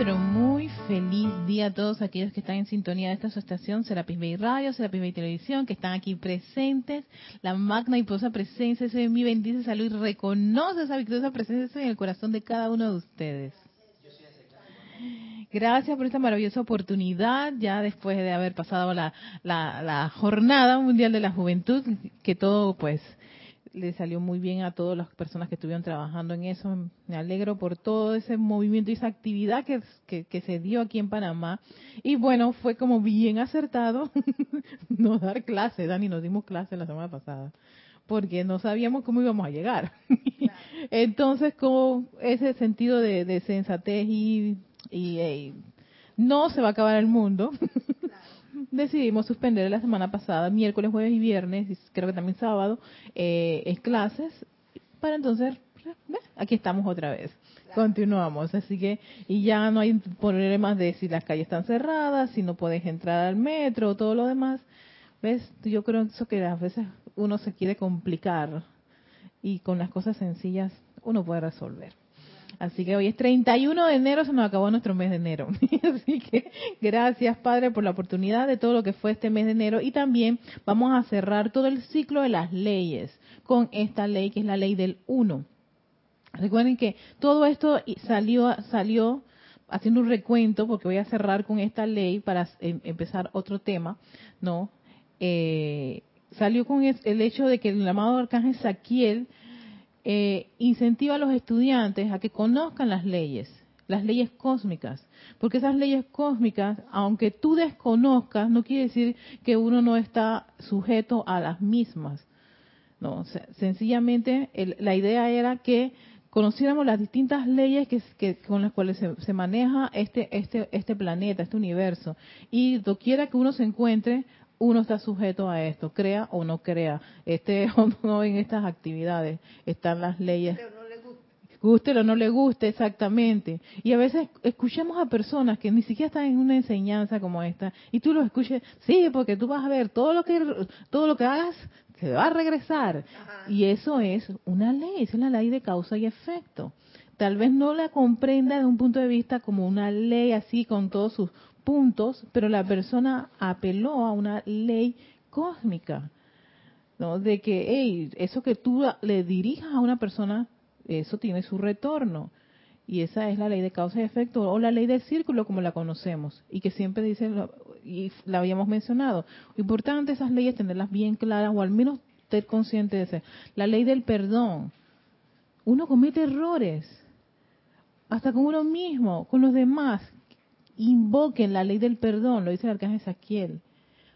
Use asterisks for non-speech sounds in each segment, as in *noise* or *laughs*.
pero muy feliz día a todos aquellos que están en sintonía de esta estación, Serapis Bay Radio, Serapis Bay Televisión, que están aquí presentes. La magna y poderosa presencia de mi bendice, salud y reconoce esa victoriosa presencia en el corazón de cada uno de ustedes. Gracias por esta maravillosa oportunidad, ya después de haber pasado la, la, la jornada mundial de la juventud, que todo pues le salió muy bien a todas las personas que estuvieron trabajando en eso. Me alegro por todo ese movimiento y esa actividad que, que, se dio aquí en Panamá. Y bueno, fue como bien acertado *laughs* no dar clase. Dani, nos dimos clase la semana pasada porque no sabíamos cómo íbamos a llegar. *laughs* Entonces, con ese sentido de, sensatez y, y, no se va a acabar el mundo, *laughs* decidimos suspender la semana pasada, miércoles, jueves y viernes, y creo que también sábado, eh, clases, para entonces, aquí estamos otra vez. Continuamos, así que, y ya no hay problemas de si las calles están cerradas, si no puedes entrar al metro, todo lo demás. ¿Ves? Yo creo eso que a veces uno se quiere complicar y con las cosas sencillas uno puede resolver. Así que hoy es 31 de enero, se nos acabó nuestro mes de enero. *laughs* Así que gracias, Padre, por la oportunidad de todo lo que fue este mes de enero. Y también vamos a cerrar todo el ciclo de las leyes con esta ley que es la ley del uno. Recuerden que todo esto salió, salió haciendo un recuento, porque voy a cerrar con esta ley para em, empezar otro tema, ¿no? Eh, salió con el hecho de que el amado arcángel Saquiel eh, incentiva a los estudiantes a que conozcan las leyes, las leyes cósmicas, porque esas leyes cósmicas, aunque tú desconozcas, no quiere decir que uno no está sujeto a las mismas. No, sencillamente la idea era que conociéramos las distintas leyes que, con las cuales se, se, maneja este, este, este planeta, este universo. Y doquiera que uno se encuentre, uno está sujeto a esto, crea o no crea, este *laughs* o no en estas actividades, están las leyes. Guste o no le guste, exactamente. Y a veces escuchamos a personas que ni siquiera están en una enseñanza como esta, y tú lo escuches, sí, porque tú vas a ver todo lo que todo lo que hagas se va a regresar. Y eso es una ley, es la ley de causa y efecto. Tal vez no la comprenda de un punto de vista como una ley así con todos sus puntos, pero la persona apeló a una ley cósmica, ¿no? De que, hey, eso que tú le dirijas a una persona, eso tiene su retorno. Y esa es la ley de causa y efecto, o la ley del círculo como la conocemos, y que siempre dicen, y la habíamos mencionado. Importante esas leyes tenerlas bien claras, o al menos ser consciente de eso. La ley del perdón. Uno comete errores, hasta con uno mismo, con los demás invoquen la ley del perdón, lo dice el arcángel Saquiel,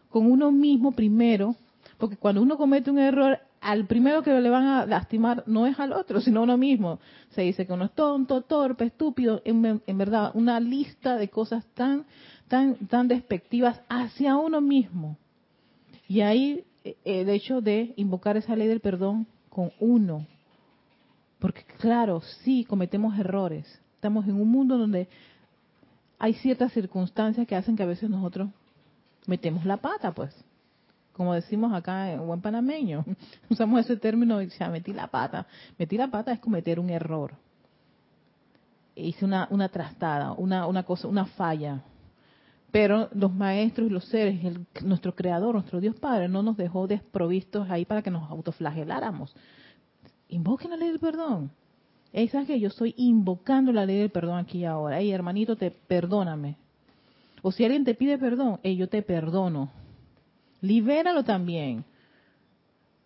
con uno mismo primero, porque cuando uno comete un error, al primero que le van a lastimar no es al otro, sino a uno mismo. Se dice que uno es tonto, torpe, estúpido, en, verdad, una lista de cosas tan, tan, tan despectivas hacia uno mismo. Y ahí eh, el hecho de invocar esa ley del perdón con uno. Porque claro, sí, cometemos errores. Estamos en un mundo donde hay ciertas circunstancias que hacen que a veces nosotros metemos la pata, pues. Como decimos acá en buen panameño, *laughs* usamos ese término, ya metí la pata. Metí la pata es cometer un error. Hice una, una trastada, una, una cosa, una falla. Pero los maestros y los seres, nuestro creador, nuestro Dios Padre, no nos dejó desprovistos ahí para que nos autoflageláramos. Invoquen la ley del perdón ¿Sabes que Yo estoy invocando la ley del perdón aquí y ahora. Ey, hermanito, te perdóname. O si alguien te pide perdón, yo te perdono. Libéralo también.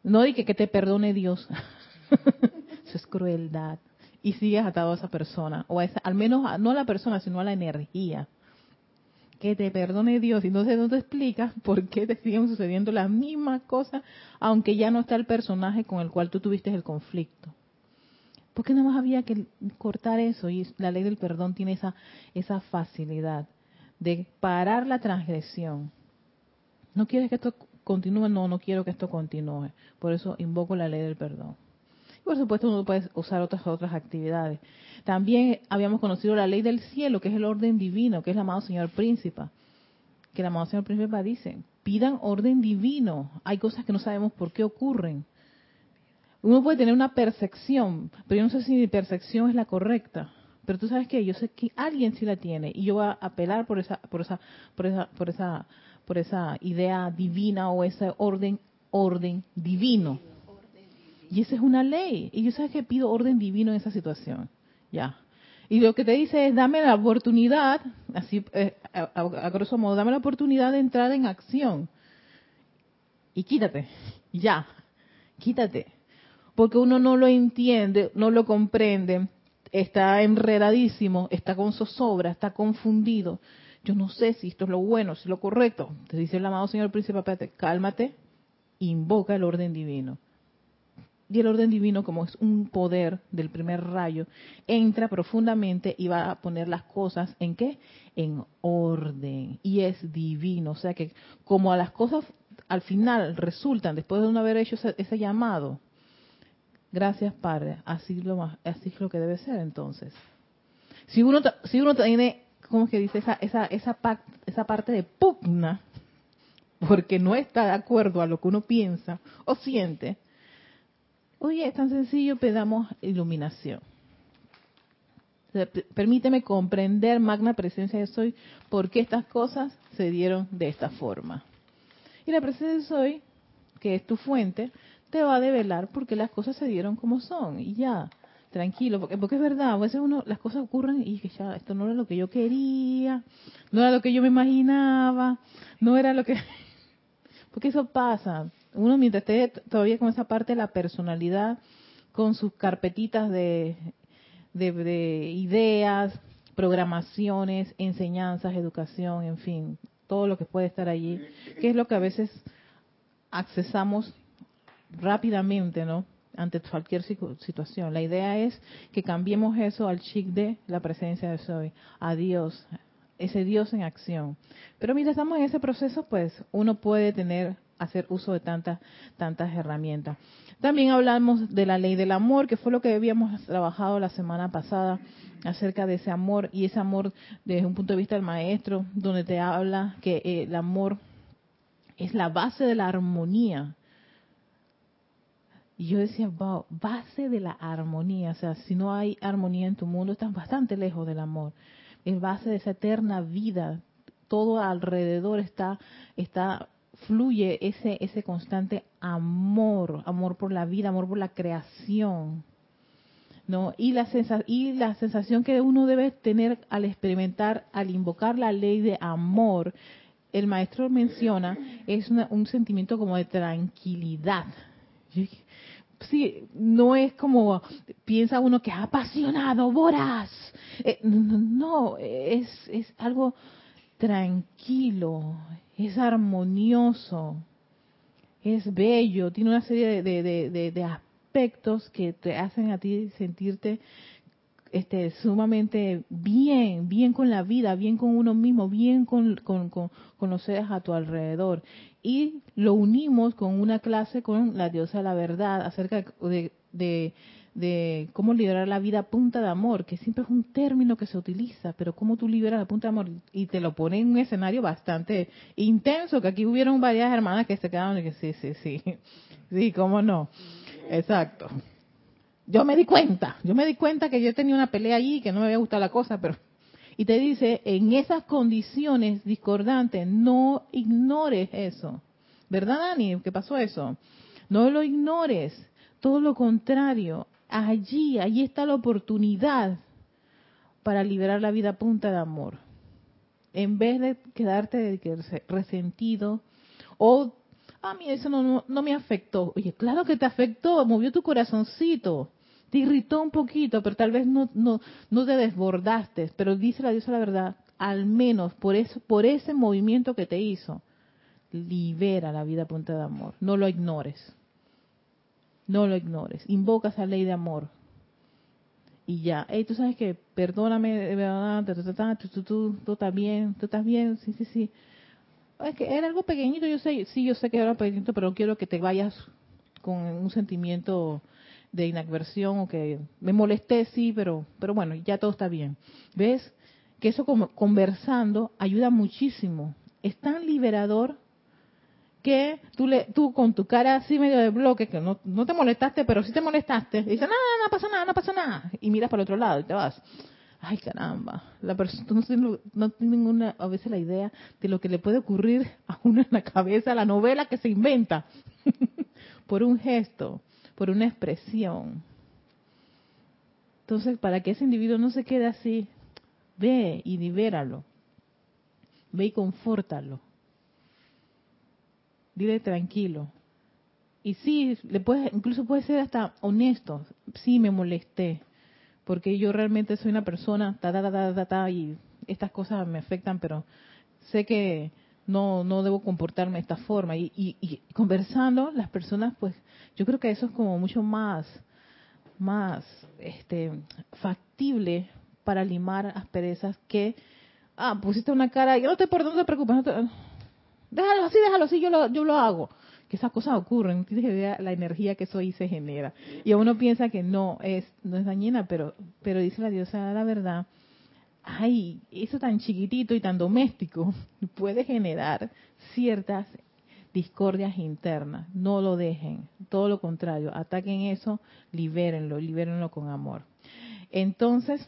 No di que, te perdone Dios. *laughs* Eso es crueldad. Y sigues atado a esa persona. O a esa, al menos, no a la persona, sino a la energía. Que te perdone Dios. Y entonces no te explicas por qué te siguen sucediendo las mismas cosas, aunque ya no está el personaje con el cual tú tuviste el conflicto. ¿Por qué no más había que cortar eso? Y la ley del perdón tiene esa, esa facilidad de parar la transgresión. ¿No quieres que esto continúe? No, no quiero que esto continúe. Por eso invoco la ley del perdón. Y por supuesto uno puede usar otras otras actividades. También habíamos conocido la ley del cielo, que es el orden divino, que es el amado Señor Príncipe. Que el amado Señor Príncipe dice, pidan orden divino. Hay cosas que no sabemos por qué ocurren uno puede tener una percepción, pero yo no sé si mi percepción es la correcta, Pero tú sabes que yo sé que alguien sí la tiene y yo voy a apelar por esa, por esa, por esa, por esa, por esa idea divina o ese orden, orden divino. Y esa es una ley. Y yo sé que pido orden divino en esa situación. Ya. Y lo que te dice es, dame la oportunidad, así, eh, a, grosso modo, dame la oportunidad de entrar en acción. Y quítate, ya, quítate. Porque uno no lo entiende, no lo comprende, está enredadísimo, está con zozobra, está confundido. Yo no sé si esto es lo bueno, si es lo correcto. Te dice el amado Señor Príncipe, cálmate, invoca el orden divino. Y el orden divino, como es un poder del primer rayo, entra profundamente y va a poner las cosas en qué? En orden. Y es divino. O sea que como a las cosas al final resultan, después de no haber hecho ese, llamado, gracias Padre, así, lo, así es lo que debe ser entonces. Si uno, si uno tiene, ¿cómo que dice? Esa, esa, esa, esa parte de pugna, porque no está de acuerdo a lo que uno piensa o siente, Oye, es tan sencillo, pedamos iluminación. Permíteme comprender, magna presencia de soy, por qué estas cosas se dieron de esta forma. Y la presencia de soy, que es tu fuente, te va a develar por qué las cosas se dieron como son. Y ya, tranquilo, porque, porque es verdad, a veces uno, las cosas ocurren y que ya, esto no era lo que yo quería, no era lo que yo me imaginaba, no era lo que... *laughs* porque eso pasa, uno mientras esté todavía con esa parte de la personalidad, con sus carpetitas de, de, ideas, programaciones, enseñanzas, educación, en fin, todo lo que puede estar allí, que es lo que a veces accesamos rápidamente, ¿no? Ante cualquier situación. La idea es que cambiemos eso al chic de la presencia de soy, a Dios, ese Dios en acción. Pero mientras estamos en ese proceso, pues uno puede tener hacer uso de tantas, tantas herramientas. También hablamos de la ley del amor, que fue lo que habíamos trabajado la semana pasada acerca de ese amor y ese amor desde un punto de vista del maestro, donde te habla que el amor es la base de la armonía. Y yo decía, wow, base de la armonía. O sea, si no hay armonía en tu mundo, estás bastante lejos del amor. Es base de esa eterna vida. Todo alrededor está, está fluye ese, ese constante amor, amor por la vida, amor por la creación. ¿no? Y, la y la sensación que uno debe tener al experimentar, al invocar la ley de amor, el maestro menciona, es un sentimiento como de tranquilidad. Sí, no es como piensa uno que apasionado, voraz. Eh, no, es, es algo tranquilo, es armonioso, es bello, tiene una serie de, aspectos que te hacen a ti sentirte este, sumamente bien, bien con la vida, bien con uno mismo, bien con, con, los seres a tu alrededor. Y lo unimos con una clase con la diosa de la verdad acerca de, de cómo liberar la vida a punta de amor, que siempre es un término que se utiliza, pero cómo tú liberas la punta de amor y te lo pone en un escenario bastante intenso, que aquí hubieron varias hermanas que se quedaron y que sí, sí, sí, *laughs* sí, cómo no, exacto. Yo me di cuenta, yo me di cuenta que yo tenía una pelea allí que no me había gustado la cosa, pero y te dice, en esas condiciones discordantes, no ignores eso. ¿Verdad, Dani? ¿Qué pasó eso? No lo ignores. Todo lo contrario, allí, allí está la oportunidad para liberar la vida punta de amor. En vez de quedarte resentido o, a mí eso no, no, me afectó. Oye, claro que te afectó, movió tu corazoncito, te irritó un poquito, pero tal vez no, no, no te desbordaste. Pero dice la diosa la verdad, al menos por, eso, por ese movimiento que te hizo, libera la vida a punta de amor. No lo ignores. No lo ignores. Invoca esa ley de amor. Y ya. Hey, tú sabes que, perdóname, tú, tú, tú, estás bien, tú estás bien, sí, sí, sí. Es que era algo pequeñito, yo sé, sí, yo sé que era pequeñito, pero quiero que te vayas con un sentimiento de inadversión o que me molesté, sí, pero, pero bueno, ya todo está bien. ¿Ves? Que eso como conversando ayuda muchísimo. Es tan liberador que tú, le, tú con tu cara así medio de bloque, que no, no te molestaste, pero sí te molestaste, y dices, no, no, no pasa nada, no pasa nada, y miras para el otro lado y te vas. ay caramba, la persona no tiene, no tiene ninguna, a veces la idea de lo que le puede ocurrir a uno en la cabeza, la novela que se inventa *laughs* por un gesto, por una expresión. Entonces, para que ese individuo no se quede así, ve y libéralo, ve y confórtalo, dile tranquilo. Y sí, le puedes, incluso puede ser hasta honesto, sí me molesté, porque yo realmente soy una persona, ta, ta, ta, ta, ta, y estas cosas me afectan, pero sé que no, no debo comportarme de esta forma. Y, y, conversando, las personas, pues, yo creo que eso es como mucho más, más, este, factible para limar asperezas que, ah, pusiste una cara, yo no te, no te preocupes, no te, déjalo así, déjalo así, yo lo, yo lo hago que esas cosas ocurren, tienes idea la energía que eso ahí se genera. Y uno piensa que no es, no es dañina, pero, pero dice la diosa la verdad, ay, eso tan chiquitito y tan doméstico *laughs* puede generar ciertas discordias internas. No lo dejen, todo lo contrario, ataquen eso, libérenlo, libérenlo con amor. Entonces,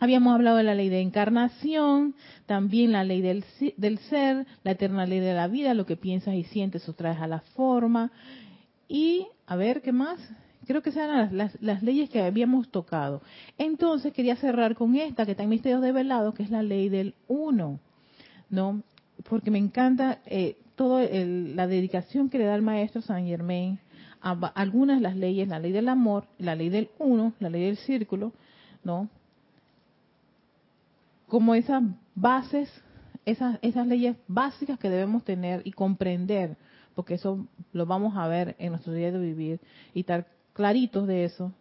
Habíamos hablado de la ley de encarnación, también la ley del, del, ser, la eterna ley de la vida, lo que piensas y sientes traes a la forma. Y, a ver, ¿qué más? Creo que sean las, leyes que habíamos tocado. Entonces, quería cerrar con esta, que está en Misterios Develados, que es la ley del uno, ¿no? Porque me encanta eh, toda la dedicación que le da el maestro San Germain a algunas de las leyes, la ley del amor, la ley del uno, la ley del círculo, ¿no? como esas bases, esas, esas leyes básicas que debemos tener y comprender, porque eso lo vamos a ver en nuestro día de vivir y estar claritos de eso,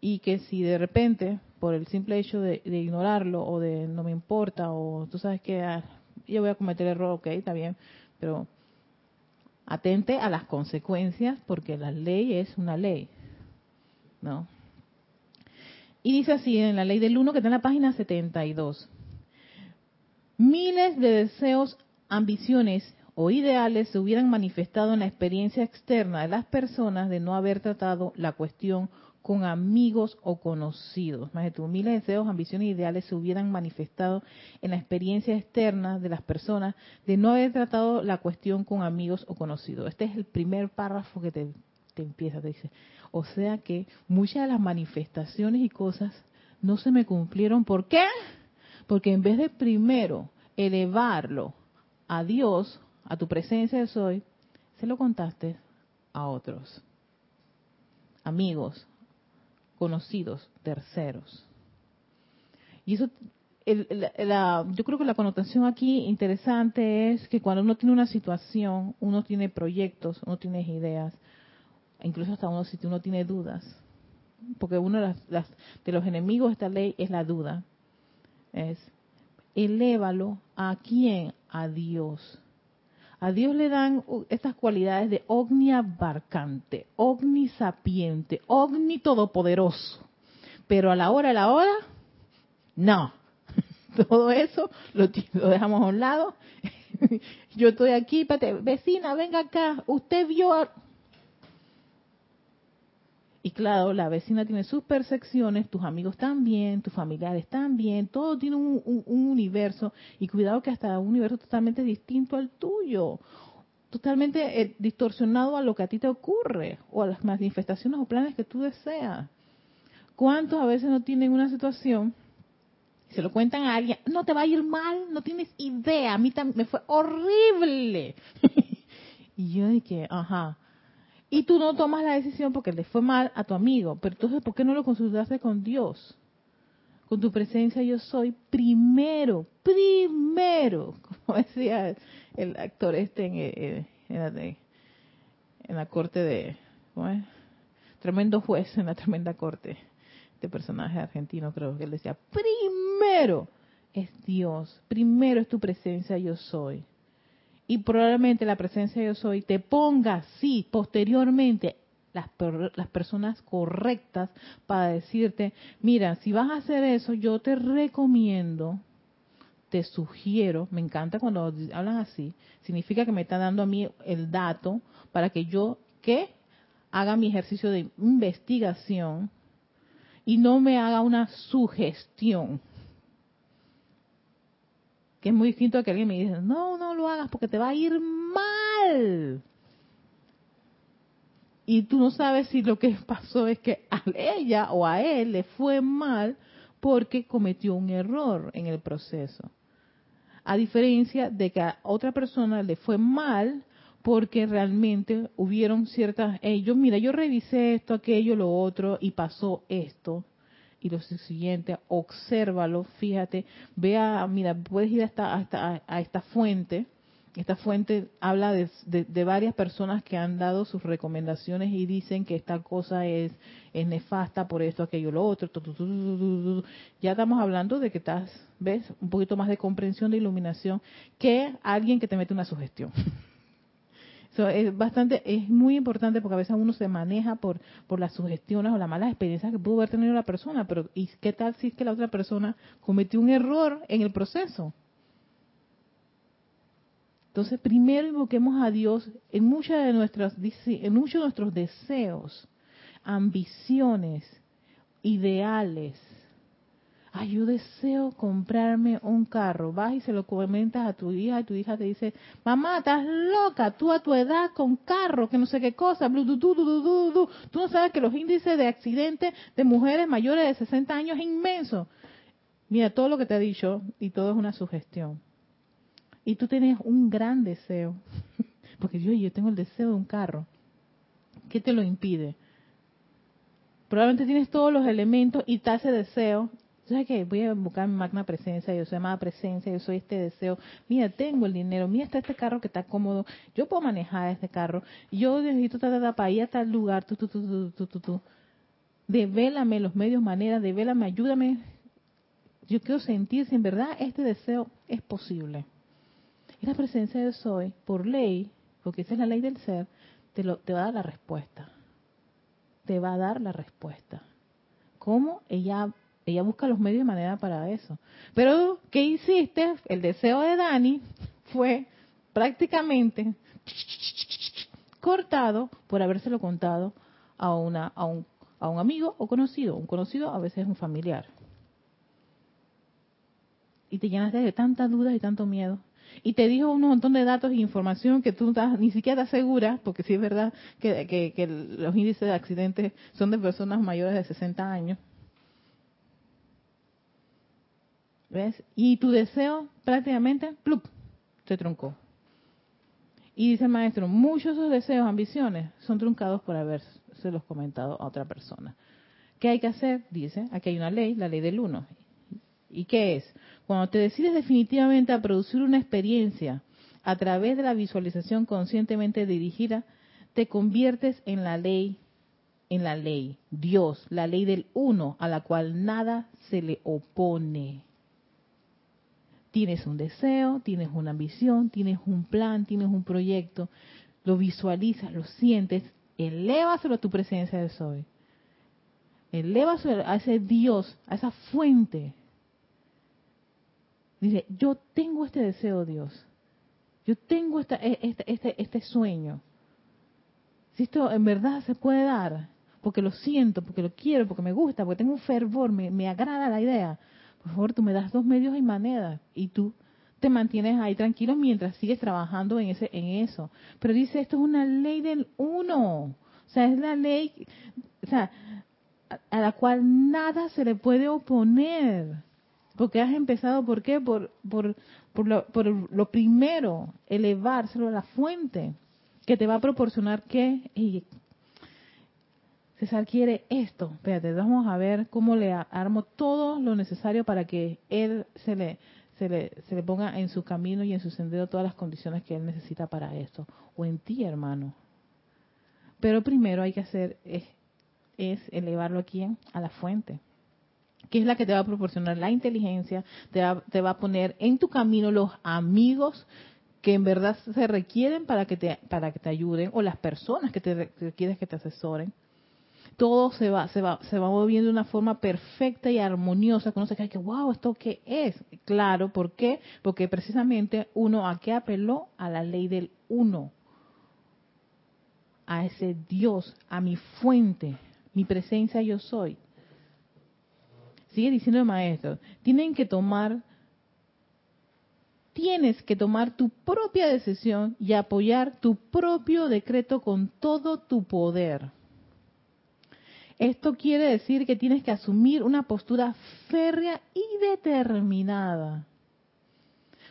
y que si de repente, por el simple hecho de, ignorarlo o de no me importa, o tú sabes que ah, yo voy a cometer error, ok, está bien, pero atente a las consecuencias porque la ley es una ley, ¿no? Y dice así en la ley del 1 que está en la página 72. Miles de deseos, ambiciones o ideales se hubieran manifestado en la experiencia externa de las personas de no haber tratado la cuestión con amigos o conocidos. Más de tu, miles de deseos, ambiciones e ideales se hubieran manifestado en la experiencia externa de las personas de no haber tratado la cuestión con amigos o conocidos. Este es el primer párrafo que te, te empieza, te dice. O sea que muchas de las manifestaciones y cosas no se me cumplieron. ¿Por qué? Porque en vez de primero elevarlo a Dios, a tu presencia de soy, se lo contaste a otros, amigos, conocidos, terceros. Y eso, yo creo que la connotación aquí interesante es que cuando uno tiene una situación, uno tiene proyectos, uno tiene ideas, incluso hasta uno si uno tiene dudas, porque uno de, las, de los enemigos de esta ley es la duda es elévalo a quién? A Dios. A Dios le dan estas cualidades de abarcante, sapiente, ogni todopoderoso. Pero a la hora, a la hora, no. *laughs* Todo eso lo, dejamos a un lado. *laughs* Yo estoy aquí, vecina, venga acá. Usted vio. Y claro, la vecina tiene sus percepciones, tus amigos también, tus familiares también, todo tiene un, universo y cuidado que hasta un universo totalmente distinto al tuyo, totalmente eh, distorsionado a lo que a ti te ocurre o a las manifestaciones o planes que tú deseas. ¿Cuántos a veces no tienen una situación? Se lo cuentan a alguien, no te va a ir mal, no tienes idea, a mí me fue horrible. *laughs* y yo dije, ajá, y tú no tomas la decisión porque le fue mal a tu amigo. Pero entonces, ¿por qué no lo consultaste con Dios? Con tu presencia yo soy primero, primero, *laughs* como decía el actor este en, eh, eh, en, la, corte de, ¿cómo es? Tremendo juez en la tremenda corte. Este personaje argentino creo que él decía, primero es Dios, primero es tu presencia yo soy y probablemente la presencia de yo soy te ponga, sí, posteriormente las, las personas correctas para decirte, mira, si vas a hacer eso, yo te recomiendo, te sugiero, me encanta cuando hablan así, significa que me está dando a mí el dato para que yo, ¿qué? Haga mi ejercicio de investigación y no me haga una sugestión. Que es muy distinto a que alguien me diga, no, no lo hagas porque te va a ir mal. Y tú no sabes si lo que *laughs* pasó es que a ella o a él le fue mal porque cometió un error en el proceso. A diferencia de que a otra persona le fue mal porque realmente hubieron ciertas, ellos, mira, yo revisé esto, aquello, lo otro y pasó esto. Y lo siguiente, obsérvalo, fíjate, vea, mira, puedes ir hasta, hasta a esta fuente esta fuente habla de, varias personas que han dado sus recomendaciones y dicen que esta cosa es, es nefasta por esto, aquello, lo otro. Ya estamos hablando de que estás, ¿ves? Un poquito más de comprensión, de iluminación, que alguien que te mete una sugestión. Eso es bastante, es muy importante porque a veces uno se maneja por, por las sugestiones o las malas experiencias que pudo haber tenido la persona, pero ¿y qué tal si es que la otra persona cometió un error en el proceso? Entonces, primero invoquemos a Dios en muchas de nuestras, en muchos de nuestros deseos, ambiciones, ideales. Ay, yo deseo comprarme un carro. Vas y se lo comentas a tu hija y tu hija te dice, mamá, estás loca, tú a tu edad con carro, que no sé qué cosa, Tú no sabes que los índices de accidentes de mujeres mayores de 60 años es inmenso. Mira, todo lo que te he dicho y todo es una sugestión y tú tienes un gran deseo, *laughs* porque yo, yo tengo el deseo de un carro, ¿qué te lo impide? Probablemente tienes todos los elementos y te hace deseo. ¿Sabes qué? Voy a buscar mi magna presencia, yo soy amada presencia, yo soy este deseo. Mira, tengo el dinero, mira, está este carro que está cómodo, yo puedo manejar este carro, yo necesito estar para ir a tal lugar, tú, tú, tú, tú, tú, tú. Devélame los medios, maneras, devélame, ayúdame. Yo quiero sentir si en verdad este deseo es posible la presencia de soy, por ley, porque esa es la ley del ser, te, lo, te va a dar la respuesta. Te va a dar la respuesta. ¿Cómo? Ella, ella busca los medios y manera para eso. Pero, ¿qué hiciste? El deseo de Dani fue prácticamente cortado por habérselo contado a, una, a, un, a un amigo o conocido. Un conocido a veces es un familiar. Y te llenaste de tantas dudas y tanto miedo y te dijo un montón de datos e información que tú ni siquiera estás segura, porque sí es verdad que, los índices de accidentes son de personas mayores de 60 años. ¿Ves? Y tu deseo prácticamente, ¡plup!, se truncó. Y dice el maestro, muchos de esos deseos, ambiciones, son truncados por los comentado a otra persona. ¿Qué hay que hacer? Dice, aquí hay una ley, la ley del uno. ¿Y qué es? Cuando te decides definitivamente a producir una experiencia a través de la visualización conscientemente dirigida, te conviertes en la ley, en la ley, Dios, la ley del uno, a la cual nada se le opone. Tienes un deseo, tienes una ambición, tienes un plan, tienes un proyecto, lo visualizas, lo sientes, elévaselo a tu presencia de soy. Elévaselo a ese Dios, a esa fuente Dice, yo tengo este deseo, Dios. Yo tengo esta, e, este, este, este sueño. Si esto en verdad se puede dar, porque lo siento, porque lo quiero, porque me gusta, porque tengo un fervor, me, me agrada la idea, por favor, tú me das dos medios y maneras y tú te mantienes ahí tranquilo mientras sigues trabajando en ese en eso. Pero dice, esto es una ley del uno. O sea, es la ley, o sea, a la cual nada se le puede oponer. Porque has empezado, ¿por qué? Por, por, por, lo, por lo primero, elevárselo a la fuente, que te va a proporcionar qué. Y César quiere esto. Espérate, vamos a ver cómo le armo todo lo necesario para que él se le, se le, se le ponga en su camino y en su sendero todas las condiciones que él necesita para esto. O en ti, hermano. Pero primero hay que hacer es, es elevarlo aquí a la fuente que es la que te va a proporcionar la inteligencia, te va, te va a poner en tu camino los amigos que en verdad se requieren para que te, para que te ayuden, o las personas que te quieres que te asesoren. Todo se va, se va, se va moviendo de una forma perfecta y armoniosa, que uno se que, wow, ¿esto qué es? Claro, ¿por qué? Porque precisamente uno a qué apeló a la ley del uno, a ese Dios, a mi fuente, mi presencia yo soy sigue diciendo el maestro, tienen que tomar, tienes que tomar tu propia decisión y apoyar tu propio decreto con todo tu poder. Esto quiere decir que tienes que asumir una postura férrea y determinada.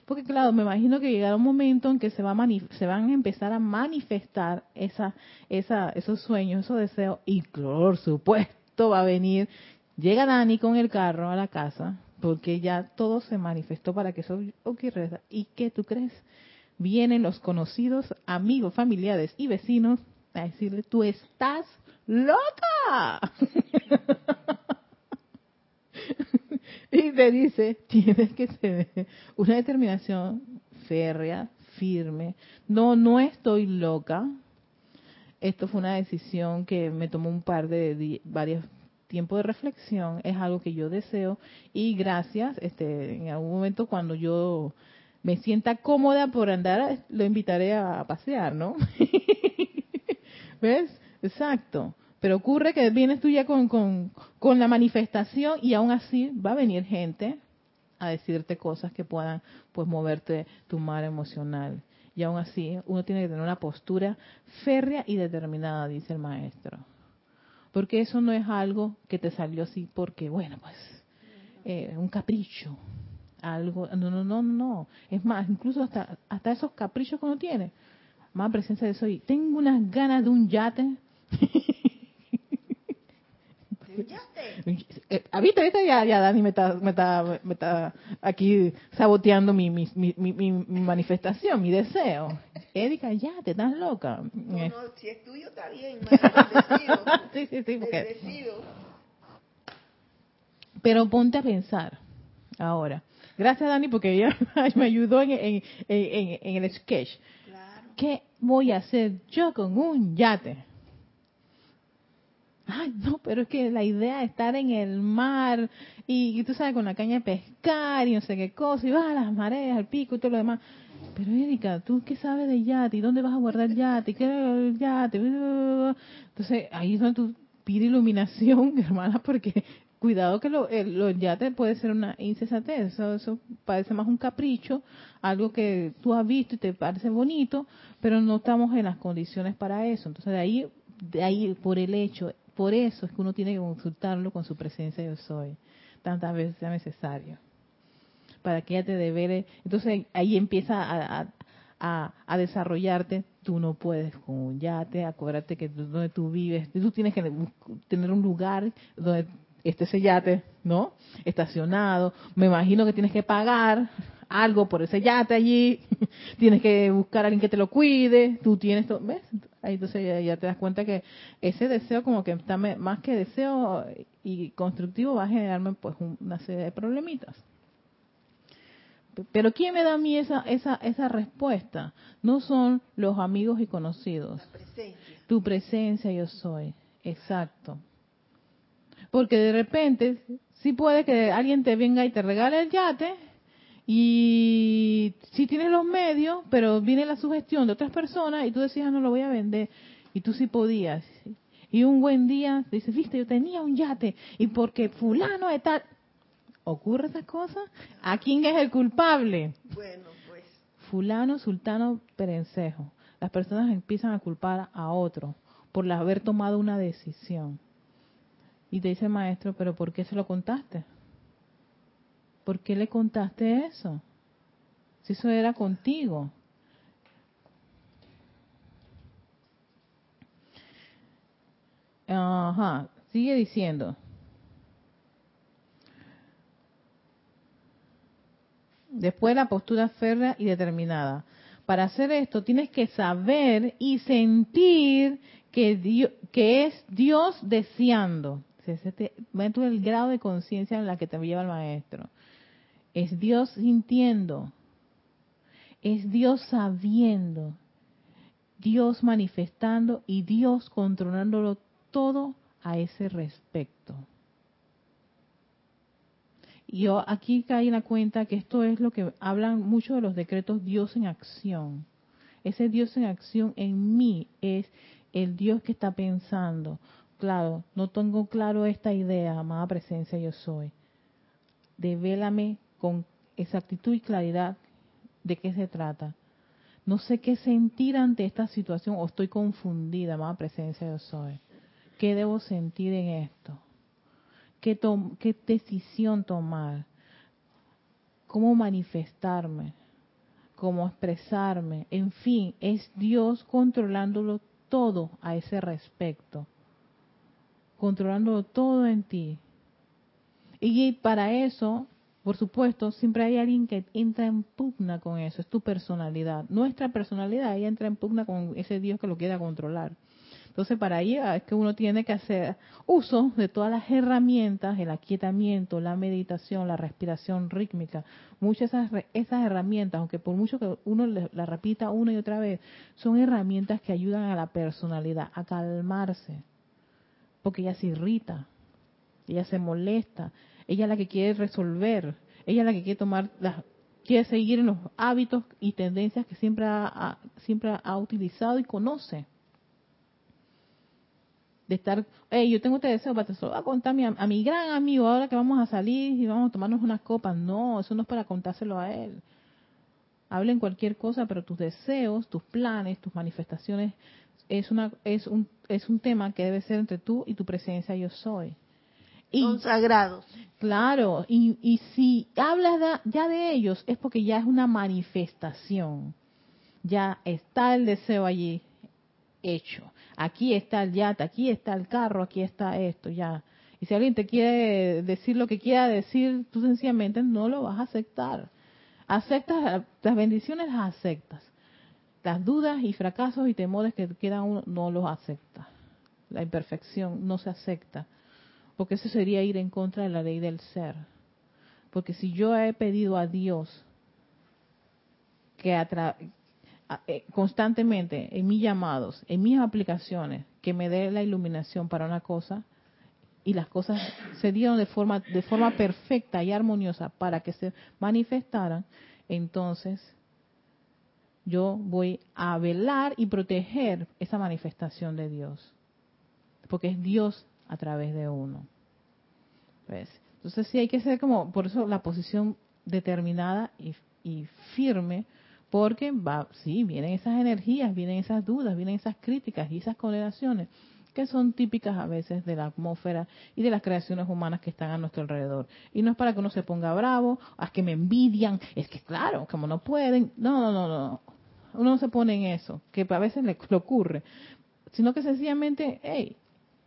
Porque claro, me imagino que llegará un momento en que se, va se van a empezar a manifestar esa, esa, esos sueños, esos deseos, y por supuesto va a venir, llega Dani con el carro a la casa, porque ya todo se manifestó para que eso ocurriera. ¿Y qué tú crees? Vienen los conocidos, amigos, familiares y vecinos a decirle, tú estás loca. *laughs* y te dice, tienes que tener una determinación férrea, firme. No, no estoy loca. Esto fue una decisión que me tomó un par de varios tiempos de reflexión. Es algo que yo deseo y gracias. Este, en algún momento cuando yo me sienta cómoda por andar, lo invitaré a pasear, ¿no? *laughs* ¿Ves? Exacto. Pero ocurre que vienes tú ya con, con, la manifestación y aún así va a venir gente a decirte cosas que puedan pues moverte tu mar emocional. Y aún así uno tiene que tener una postura férrea y determinada, dice el maestro. Porque eso no es algo que te salió así porque, bueno, pues, eh, un capricho, algo, no, no, no, no. Es más, incluso hasta, hasta esos caprichos que uno tiene, más presencia de eso. Y tengo unas ganas de un yate. Eh, ¿Viste, viste? Ya, ya Dani me está, me está, me está aquí saboteando mi, mi, mi, mi, manifestación, mi deseo. Erika, ya, te estás loca. No, no, si es tuyo está bien, *laughs* sí, sí, sí, porque... Pero ponte a pensar ahora. Gracias, Dani, porque ella *laughs* me ayudó en, en, en, en el sketch. ¿Qué voy a hacer yo con un yate? Ay, no, pero es que la idea de estar en el mar y, tú sabes, con la caña de pescar y no sé qué cosa, y vas a las mareas, al pico y todo lo demás. Pero Erika, ¿tú qué sabes de yate? ¿Y dónde vas a guardar yate? ¿Qué el yate? Entonces, ahí es donde tú pides iluminación, *laughs* hermana, porque cuidado que lo, el, los yates puede ser una insensatez, eso, eso parece más un capricho, algo que tú has visto y te parece bonito, pero no estamos en las condiciones para eso. Entonces de ahí, de ahí por el hecho, por eso es que uno tiene que consultarlo con su presencia yo soy, tantas veces sea necesario, para que ella te devele. Entonces ahí empieza a, desarrollarte, tú no puedes con un yate, acuérdate que donde tú vives, tú tienes que tener un lugar donde este ese yate, ¿no? Estacionado. Me imagino que tienes que pagar algo por ese yate allí. *laughs* tienes que buscar a alguien que te lo cuide. Tú tienes todo, ¿ves? Ahí entonces ya, te das cuenta que ese deseo como que está más que deseo y constructivo va a generarme pues una serie de problemitas. Pero ¿quién me da a mí esa, esa, esa respuesta? No son los amigos y conocidos. Tu presencia yo soy. Exacto. Porque de repente, sí puede que alguien te venga y te regale el yate y si tienes los medios, pero viene la sugestión de otras personas y tú decías, ah, no lo voy a vender. Y tú sí podías. Y un buen día dices, viste, yo tenía un yate y porque fulano de tal... ¿Ocurre esa cosa? ¿A quién es el culpable? Bueno, pues... Fulano, sultano, perencejo. Las personas empiezan a culpar a otro por haber tomado una decisión. Y te dice el maestro, pero ¿por qué se lo contaste? ¿Por qué le contaste eso? Si eso era contigo. Ajá, sigue diciendo. Después la postura férrea y determinada. Para hacer esto tienes que saber y sentir que, que es Dios deseando. Ese el grado de conciencia en la que te lleva el maestro. Es Dios sintiendo. Es Dios sabiendo. Dios manifestando y Dios controlándolo todo a ese respecto. Y yo aquí caí en la cuenta que esto es lo que hablan muchos de los decretos Dios en acción. Ese Dios en acción en mí es el Dios que está pensando, claro, no tengo claro esta idea, amada presencia yo soy. devélame con exactitud y claridad de qué se trata. No sé qué sentir ante esta situación o estoy confundida, más presencia yo soy. ¿Qué debo sentir en esto? ¿Qué, ¿Qué decisión tomar? ¿Cómo manifestarme? ¿Cómo expresarme? En fin, es Dios controlándolo todo a ese respecto. Controlándolo todo en ti. Y para eso por supuesto, siempre hay alguien que entra en pugna con eso, es tu personalidad. Nuestra personalidad, ella entra en pugna con ese Dios que lo quiera controlar. Entonces, para ello es que uno tiene que hacer uso de todas las herramientas, el aquietamiento, la meditación, la respiración rítmica. Muchas de esas, esas herramientas, aunque por mucho que uno las repita una y otra vez, son herramientas que ayudan a la personalidad a calmarse, porque ella se irrita, ella se molesta, ella es la que quiere resolver, ella es la que quiere tomar, quiere seguir en los hábitos y tendencias que siempre ha, siempre ha utilizado y conoce. De estar, hey, yo tengo este deseo, pero te lo voy a contar a mi, a mi gran amigo ahora que vamos a salir y vamos a tomarnos unas copas. No, eso no es para contárselo a él. Hablen cualquier cosa, pero tus deseos, tus planes, tus manifestaciones es una es un es un tema que debe ser entre tú y tu presencia yo soy son sagrados. Claro, y, y si hablas ya de ellos es porque ya es una manifestación. Ya está el deseo allí hecho. Aquí está el yate, aquí está el carro, aquí está esto, ya. Y si alguien te quiere decir lo que quiera decir, tú sencillamente no lo vas a aceptar. Aceptas, las bendiciones las aceptas. Las dudas y fracasos y temores que quedan uno no los acepta. La imperfección no se acepta porque eso sería ir en contra de la ley del ser. Porque si yo he pedido a Dios que eh, constantemente en mis llamados, en mis aplicaciones, que me dé la iluminación para una cosa, y las cosas se dieron de forma, de forma perfecta y armoniosa para que se manifestaran, entonces yo voy a velar y proteger esa manifestación de Dios. Porque es Dios a través de uno. Entonces sí hay que ser como, por eso la posición determinada y, firme, porque va, sí, vienen esas energías, vienen esas dudas, vienen esas críticas y esas condenaciones que son típicas a veces de la atmósfera y de las creaciones humanas que están a nuestro alrededor. Y no es para que uno se ponga bravo, a que me envidian, es que claro, como no pueden, no, no, no, no, uno no se pone en eso, que a veces le, ocurre, sino que sencillamente, hey,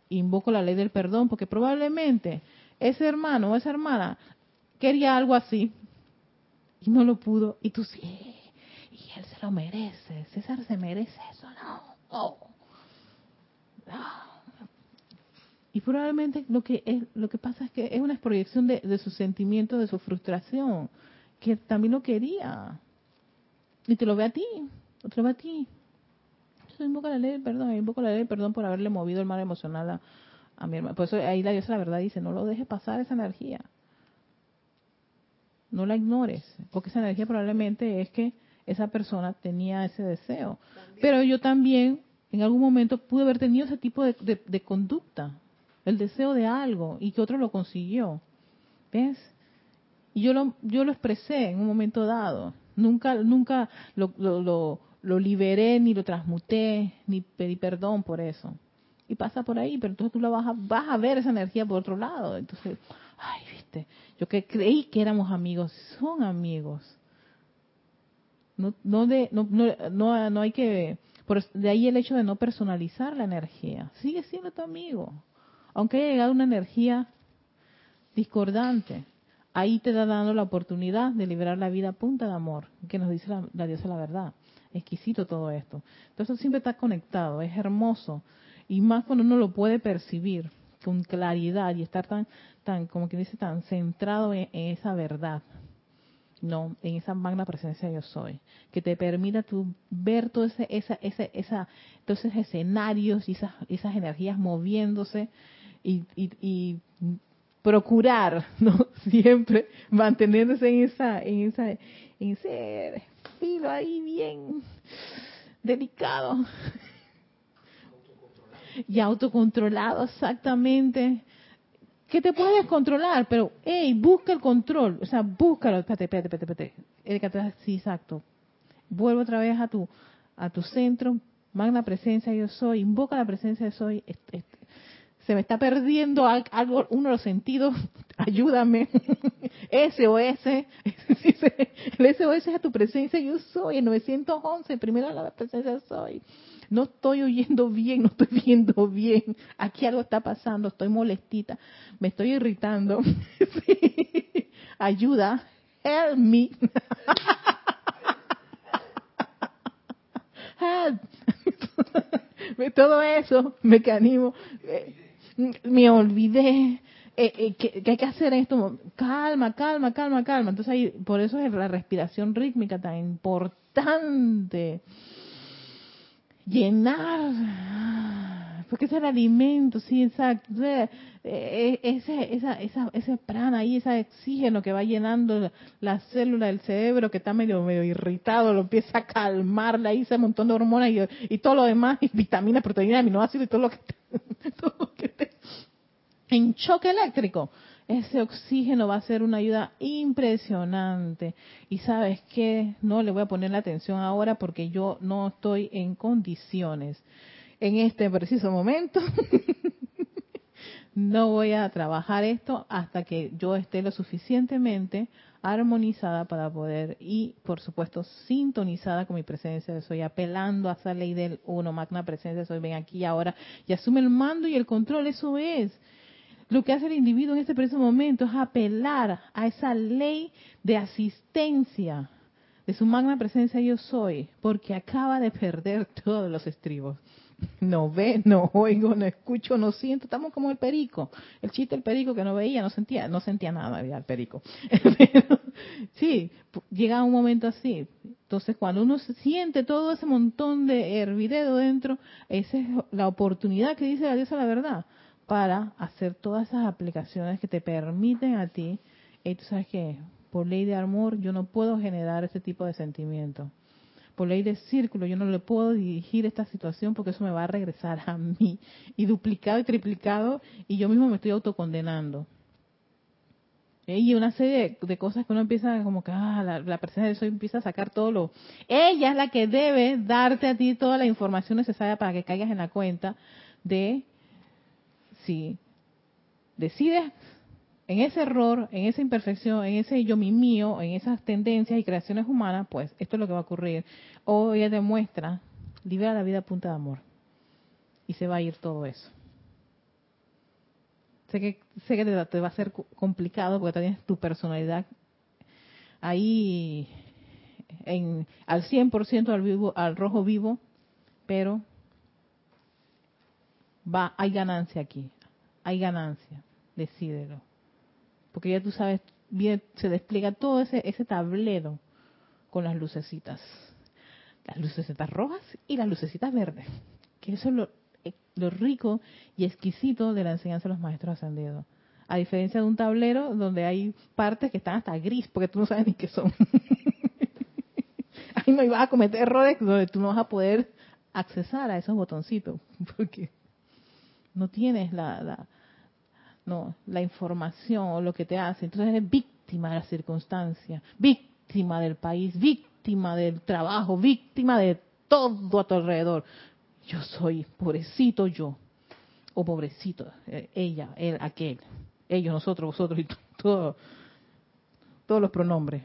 invoco la ley del perdón, porque probablemente ese hermano o esa hermana quería algo así y no lo pudo, y tú sí, y él se lo merece, César se merece eso, no, Y probablemente lo que es, lo que pasa es que es una proyección de, de su sentimiento, de su frustración, que también lo quería. Y te lo ve a ti, te lo ve a ti invoco la ley perdón, invoco la ley perdón por haberle movido el mal emocional a, mi hermano. Por eso ahí la diosa la verdad dice, no lo dejes pasar esa energía. No la ignores, porque esa energía probablemente es que esa persona tenía ese deseo. Pero yo también en algún momento pude haber tenido ese tipo de, de, conducta, el deseo de algo, y que otro lo consiguió. ¿Ves? Y yo lo, yo lo expresé en un momento dado. Nunca, nunca lo, lo, lo liberé, ni lo transmuté, ni pedí perdón por eso. Y pasa por ahí, pero entonces tú la vas a, vas a ver esa energía por otro lado. Entonces, ay, viste, yo que creí que éramos amigos, son amigos. No, no, de, no, no, no hay que, por, de ahí el hecho de no personalizar la energía. Sigue siendo tu amigo. Aunque haya llegado una energía discordante, ahí te da dando la oportunidad de liberar la vida a punta de amor, que nos dice la, diosa la verdad exquisito todo esto. Entonces siempre está conectado, es hermoso. Y más cuando uno lo puede percibir con claridad y estar tan, tan como que dice, tan centrado en, esa verdad. No, en esa magna presencia yo soy, que te permita tú ver todo ese, esa, esa, esa, todos esos escenarios y esas, esas energías moviéndose y, y, y procurar, *laughs* ¿no? Siempre mantenerse en esa, en esa, en ese filo ahí bien delicado. *laughs* Y autocontrolado, exactamente. que te puedes controlar, pero, hey, busca el control, o sea, búscalo, espérate, espérate, espérate, espérate, sí, exacto, vuelve otra vez a tu, a tu centro, magna presencia yo soy, invoca la presencia de soy, se me está perdiendo algo, uno de los sentidos, *laughs* ayúdame, *laughs* SOS, *laughs* el SOS es a tu presencia yo soy, el 911, primero la presencia soy, no estoy oyendo bien, no estoy viendo bien, aquí algo está pasando, estoy molestita, me estoy irritando, ayuda, help me. help. Todo eso, mecanismo, eh, me olvidé, eh, eh, ¿qué, hay que hacer en esto? Calma, calma, calma, calma. Entonces ahí, por eso es la respiración rítmica tan importante llenar, porque es el alimento, sí, exacto. E, e, ese, esa, esa, ese prana ahí, ese oxígeno que va llenando la célula del cerebro que está medio, medio irritado, lo empieza a calmar, ahí ese montón de hormonas y, y todo lo demás, y vitaminas, proteínas, aminoácidos y todo lo que, *laughs* todo en choque eléctrico ese oxígeno va a ser una ayuda impresionante. Y sabes qué, no le voy a poner la atención ahora porque yo no estoy en condiciones. En este preciso momento, *laughs* no voy a trabajar esto hasta que yo esté lo suficientemente armonizada para poder y por supuesto sintonizada con mi presencia de soy, apelando a esa ley del uno, magna presencia soy, ven aquí ahora y asume el mando y el control, eso es. Lo que hace el individuo en este preciso momento es apelar a esa ley de asistencia de su magna presencia yo soy, porque acaba de perder *laughs* todos los estribos. No ve, no oigo, no escucho, no siento. Estamos como el perico. El chiste del perico que no veía, no sentía, no sentía nada el perico. *laughs* sí, llega un momento así. Entonces, cuando uno siente todo ese montón de hervidero dentro, esa es la oportunidad que dice la diosa la verdad para hacer todas esas aplicaciones que te permiten a ti, y tú sabes que por ley de amor yo no puedo generar ese tipo de sentimiento. Por ley de círculo yo no le puedo dirigir esta situación porque eso me va a regresar a mí y duplicado y triplicado y yo mismo me estoy autocondenando. Y una serie de, cosas que uno empieza como que, ah, la, la presencia de eso empieza a sacar todo lo... Ella es la que debe darte a ti toda la información necesaria para que caigas en la cuenta de si decides en ese error, en esa imperfección, en ese yo mi mío, en esas tendencias y creaciones humanas, pues esto es lo que va a ocurrir. O ella demuestra, libera la vida a punta de amor. Y se va a ir todo eso. Sé que, sé que te, va a ser complicado porque tienes tu personalidad ahí en, al 100% al, vivo, al rojo vivo, pero va, hay ganancia aquí hay ganancia, decídelo. Porque ya tú sabes, bien, se despliega todo ese, ese tablero con las lucecitas. Las lucecitas rojas y las lucecitas verdes. Que eso es lo, eh, lo rico y exquisito de la enseñanza de los maestros ascendidos. A diferencia de un tablero donde hay partes que están hasta gris, porque tú no sabes ni qué son. *laughs* Ahí no ibas a cometer errores donde tú no vas a poder accesar a esos botoncitos, *laughs* porque no tienes la, no, la información o lo que te hace. Entonces eres víctima de la circunstancia, víctima del país, víctima del trabajo, víctima de todo a tu alrededor. Yo soy pobrecito yo, o pobrecito, eh, ella, él, aquel, ellos, nosotros, vosotros y todo, todos los pronombres.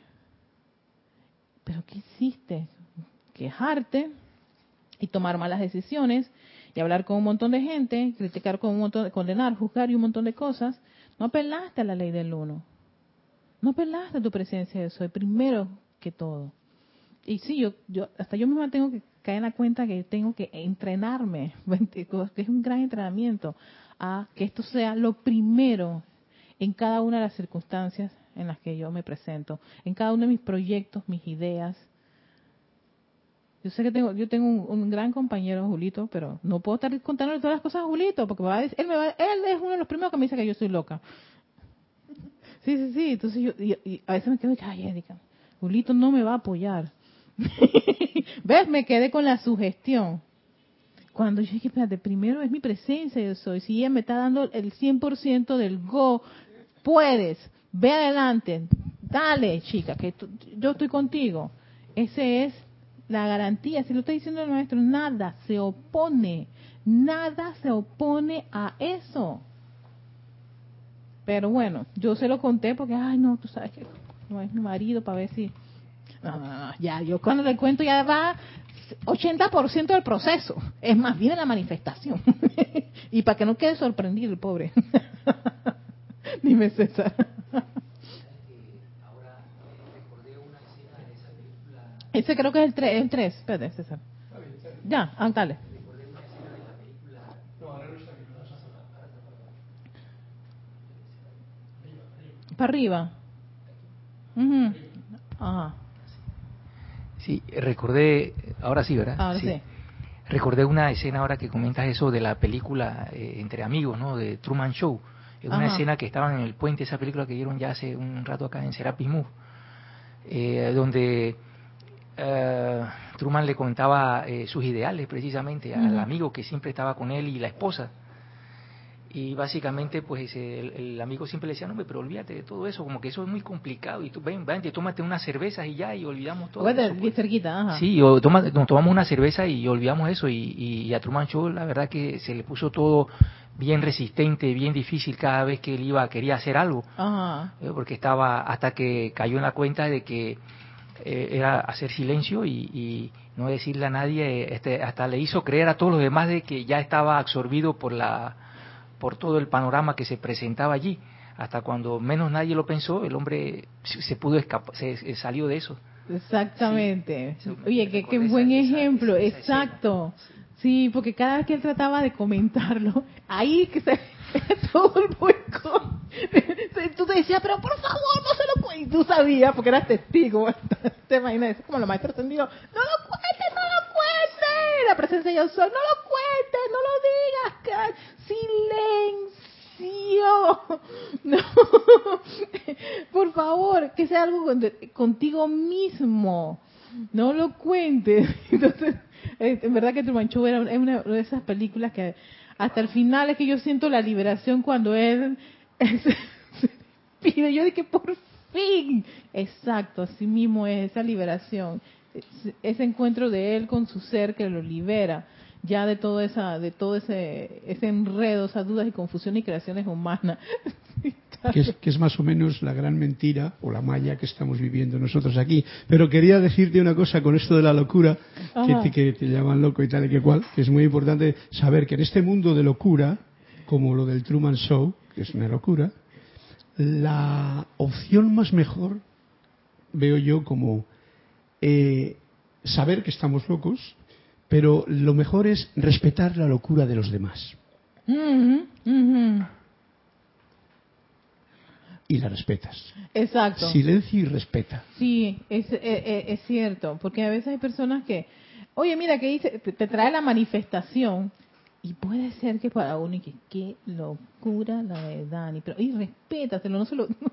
Pero ¿qué hiciste? Quejarte y tomar malas decisiones y hablar con un montón de gente, criticar con un montón, de, condenar, juzgar y un montón de cosas, no apelaste a la ley del uno. No apelaste a tu presencia de soy, primero que todo. Y sí, yo, yo hasta yo misma tengo que caer en la cuenta que tengo que entrenarme, *laughs* que es un gran entrenamiento, a que esto sea lo primero en cada una de las circunstancias en las que yo me presento, en cada uno de mis proyectos, mis ideas, yo sé que tengo, yo tengo un, gran compañero, Julito, pero no puedo estar contándole todas las cosas a Julito, porque va él, me va, él es uno de los primeros que me dice que yo soy loca. Sí, sí, sí. Entonces yo, y, a veces me quedo, ay, Erika, Julito no me va a apoyar. *laughs* ¿Ves? Me quedé con la sugestión. cuando yo dije, espérate, primero es mi presencia, yo soy. Si ella me está dando el 100% del go, puedes, ve adelante, dale, chica, que yo estoy contigo. Ese es la garantía. Si lo está diciendo el maestro, nada se opone, nada se opone a eso. Pero bueno, yo se lo conté porque, ay, no, tú sabes que no es mi marido para ver si... No, no, no, ya, yo cuando le cuento ya va 80% del proceso. Es más, viene la manifestación. *laughs* y para que no quede sorprendido el pobre. *laughs* Dime, César. Ese creo que es el 3, el 3. Espérate, César. Ya, ah, dale. Para arriba. Ujú. Ajá. Sí, recordé, ahora sí, ¿verdad? Ahora sí. Recordé una escena ahora que comentas eso de la película eh, Entre Amigos, ¿no? De Truman Show. Es una Ajá. escena que estaban en el puente, esa película que dieron ya hace un rato acá en Serapis Move, eh, donde eh, Truman le contaba eh, sus ideales precisamente al amigo que siempre estaba con él y la esposa. Y básicamente, pues el, el amigo siempre le decía, no, pero olvídate de todo eso, como que eso es muy complicado. Y tú, ven, ven, tómate unas cervezas y ya, y olvidamos todo. Vete eso, pues". cerquita, ajá. Sí, o toma- nos tomamos una cerveza y olvidamos eso. Y, y a Truman Show, la verdad que se le puso todo bien resistente, bien difícil cada vez que él iba, quería hacer algo. Ajá. eh, porque estaba, hasta que cayó en la cuenta de que eh, era hacer silencio y, y no decirle a nadie, este, hasta le hizo creer a todos los demás de que ya estaba absorbido por la por todo el panorama que se presentaba allí. Hasta cuando menos nadie lo pensó, el hombre se se pudo escapar, se, se salió de eso. Exactamente. Sí, eso me Oye, qué, buen esa- ejemplo. esa- esa Exacto. Sí, porque cada vez que él trataba de comentarlo, ahí que se *laughs* todo el boicot. Tú te decías, pero por favor, no se lo cuentes. Y tú sabías, porque eras testigo. *laughs* Te imaginas, es como la maestra entendido. No lo cuentes, no lo cuentes. La presencia de yo soy, no lo cuentes, no lo digas. Silencio. *laughs* No. *laughs* Por favor, que sea algo con- contigo mismo. No lo cuentes. Entonces, en verdad que Truman Show era es una de esas películas que hasta el final es que yo siento la liberación cuando él se pide. Yo dije, por fin. Exacto, así mismo es esa liberación. Es- Ese encuentro de él con su ser que lo libera ya de todo esa de todo ese ese enredo, esas dudas y confusiones y creaciones humanas. *laughs* que es, que es más o menos la gran mentira o la malla que estamos viviendo nosotros aquí. Pero quería decirte una cosa con esto de la locura, que que te llaman loco y tal y que cual, que es muy importante saber que en este mundo de locura, como lo del Truman Show, que es una locura, la opción más mejor veo yo como eh, saber que estamos locos, pero lo mejor es respetar la locura de los demás. Ujú, ujú. Y la respetas. Exacto. Silencio y respeta. Sí, es, eh, eh, es cierto, porque a veces hay personas que, oye, mira, que dice, te trae la manifestación y puede ser que para uno y que qué locura la de Dani, pero y respétaselo, no se lo *laughs* no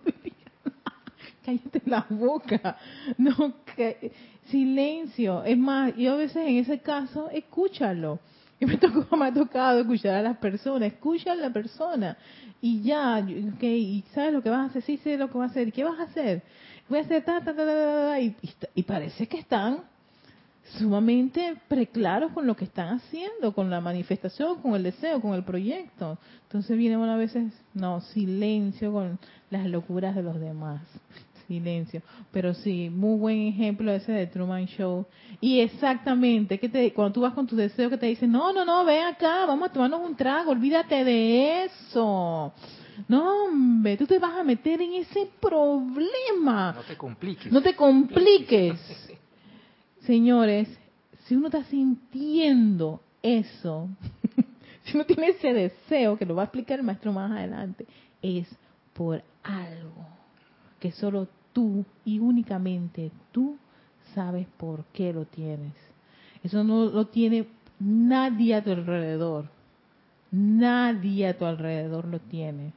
cállate la boca, no, que, silencio, es más, yo a veces en ese caso escúchalo. Y me, tocó, *laughs* me ha tocado escuchar a las personas, escucha a la persona. Y ya, ok, y sabes lo que vas a hacer, sí sé lo que vas a hacer, ¿y qué vas a hacer? Voy a hacer ta, ta, ta, ta, ta, ta, y, y parece que están sumamente preclaros con lo que están haciendo, con la manifestación, con el deseo, con el proyecto. Entonces viene una veces, no, silencio con las locuras de los demás. Silencio. Pero sí, muy buen ejemplo ese de Truman Show. Y exactamente, que te, cuando tú vas con tus deseos que te dicen, no, no, no, ven acá, vamos a tomarnos un trago, olvídate de eso. No, hombre, tú te vas a meter en ese problema. No te compliques. No te compliques. *laughs* Señores, si uno está sintiendo eso, *laughs* si uno tiene ese deseo, que lo va a explicar el maestro más adelante, es por algo que solo tú y únicamente tú sabes por qué lo tienes. Eso no lo tiene nadie a tu alrededor. Nadie a tu alrededor lo tiene.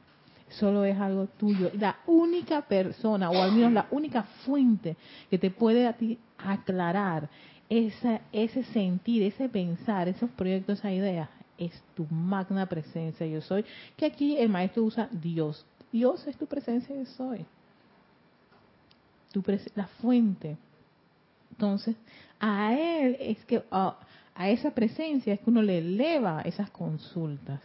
Solo es algo tuyo. La única persona, o al menos la única fuente que te puede a ti aclarar esa, ese sentir, ese pensar, esos proyectos, esa idea, es tu magna presencia yo soy, que aquí el maestro usa Dios. Dios es tu presencia yo soy. Tu la fuente. Entonces, a él es que a esa presencia es que uno le eleva esas consultas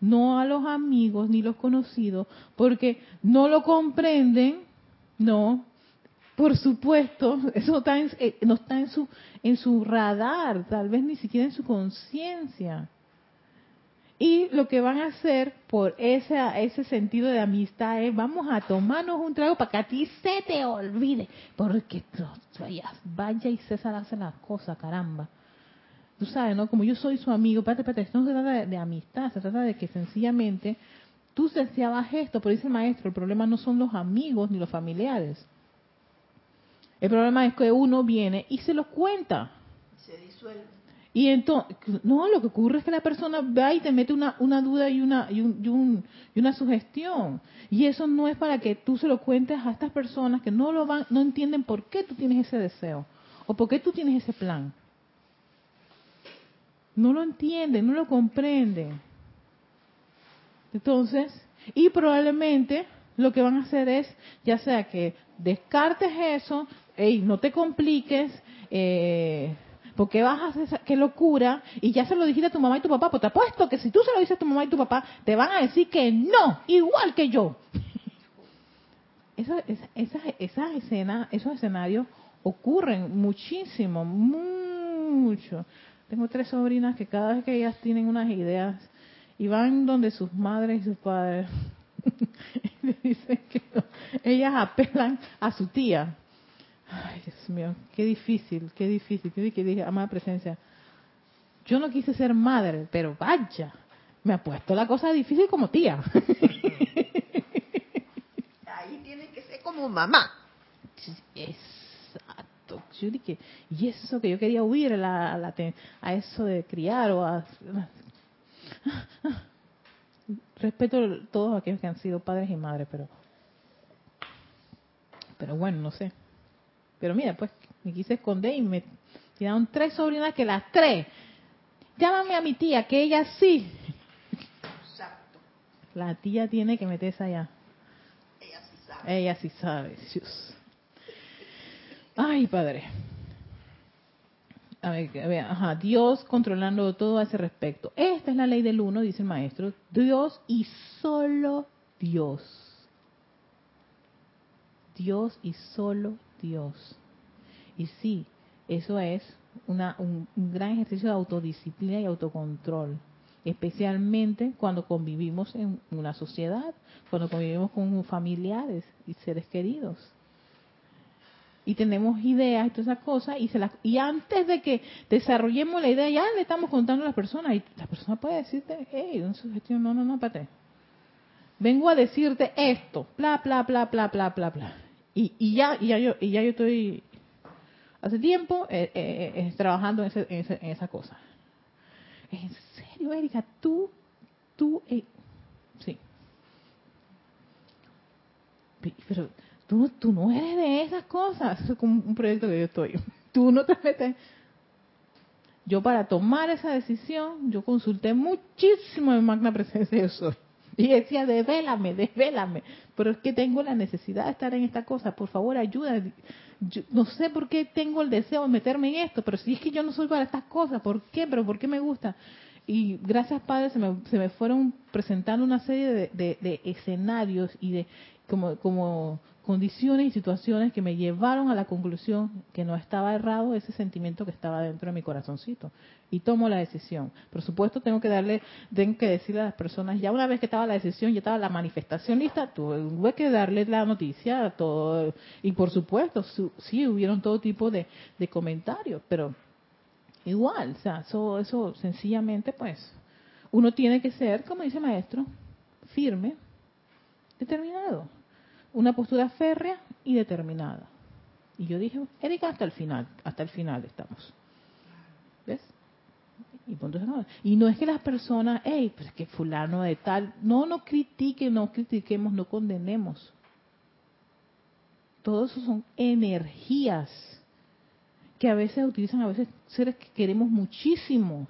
no a los amigos ni los conocidos, porque no lo comprenden, no, por supuesto, *laughs* eso está eh, no está en su, en su radar, tal vez ni siquiera en su conciencia. Y lo que van a hacer por ese, ese sentido de amistad es, vamos a tomarnos un trago para que a ti se te olvide, porque vaya y César hace las cosas, caramba tú sabes, ¿no? Como yo soy su amigo, espérate, espérate, esto no se trata de, amistad, se trata de que sencillamente tú deseabas esto, pero dice el maestro, el problema no son los amigos ni los familiares. El problema es que uno viene y se los cuenta. Se disuelve. Y entonces, no, lo que ocurre es que la persona va y te mete una, una duda y una, y, un, y, una sugestión. Y eso no es para que tú se lo cuentes a estas personas que no lo van, no entienden por qué tú tienes ese deseo o por qué tú tienes ese plan. No lo entienden, no lo comprenden. Entonces, y probablemente lo que van a hacer es, ya sea que descartes eso, hey, no te compliques, eh, porque vas a hacer qué locura, y ya se lo dijiste a tu mamá y tu papá, pues te apuesto que si tú se lo dices a tu mamá y tu papá, te van a decir que no, igual que yo. *laughs* Esa, esa, esas escenas, esos escenarios ocurren muchísimo, mucho. Tengo tres sobrinas que cada vez que ellas tienen unas ideas y van donde sus madres y sus padres *laughs* y le dicen que ellas apelan a su tía. Ay, Dios mío, qué difícil, qué difícil. Yo dije, dije, amada presencia, yo no quise ser madre, pero vaya, me ha puesto la cosa difícil como tía. *laughs* Ahí tiene que ser como mamá. *laughs* Yo dije, y eso que yo quería huir a, a eso de criar o a... *laughs* Respeto a todos aquellos que han sido padres y madres, pero... Pero bueno, no sé. Pero mira, pues me quise esconder y me tiraron tres sobrinas que las tres. Llámame a mi tía, que ella sí. Exacto. La tía tiene que meterse allá. Ella sí sabe. Ella sí sabe. Ay, Padre. A ver, ajá, Dios controlando todo a ese respecto. Esta es la ley del uno, dice el maestro. Dios y solo Dios. Dios y solo Dios. Y sí, eso es una, un, un gran ejercicio de autodisciplina y autocontrol especialmente cuando convivimos en una sociedad, cuando convivimos con familiares y seres queridos y tenemos ideas y todas esas cosas y se las, y antes de que desarrollemos la idea ya le estamos contando a las personas y la persona puede decirte hey no no no espérate. Vengo a decirte esto bla bla bla bla bla bla bla y, y ya y ya yo y ya yo estoy hace tiempo eh, eh, eh, trabajando en, ese, en, esa cosa. En serio Erika tú tú sí. Pero Tú, tú no eres de esas cosas. Es como un proyecto que yo estoy. *laughs* Tú no te metes. Yo para tomar esa decisión, yo consulté muchísimo en Magna Presencia de Soy. Y decía, desvélame, desvélame. Pero es que tengo la necesidad de estar en esta cosa. Por favor, ayuda. no sé por qué tengo el deseo de meterme en esto, pero si es que yo no soy para estas cosas, ¿por qué? ¿Pero por qué me gusta? Y gracias, Padre, se me, se me fueron presentando una serie de, de, de escenarios y de como, como condiciones y situaciones que me llevaron a la conclusión que no estaba errado ese sentimiento que estaba dentro de mi corazoncito y tomo la decisión. Por supuesto, tengo que darle, tengo que decirle a las personas, ya una vez que estaba la decisión, ya estaba la manifestación lista, tuve que darle la noticia, todo, y por supuesto, sí hubieron todo tipo de, comentarios, pero igual, o sea, eso, eso sencillamente, pues, uno tiene que ser, como dice el maestro, firme, determinado una postura férrea y determinada. Y yo dije, Erika, hasta el final, hasta el final estamos. ¿Ves? Y, no es que las personas, hey, pues que fulano de tal, no, no critiquen, no critiquemos, no condenemos. Todo eso son energías que a veces utilizan a veces seres que queremos muchísimo.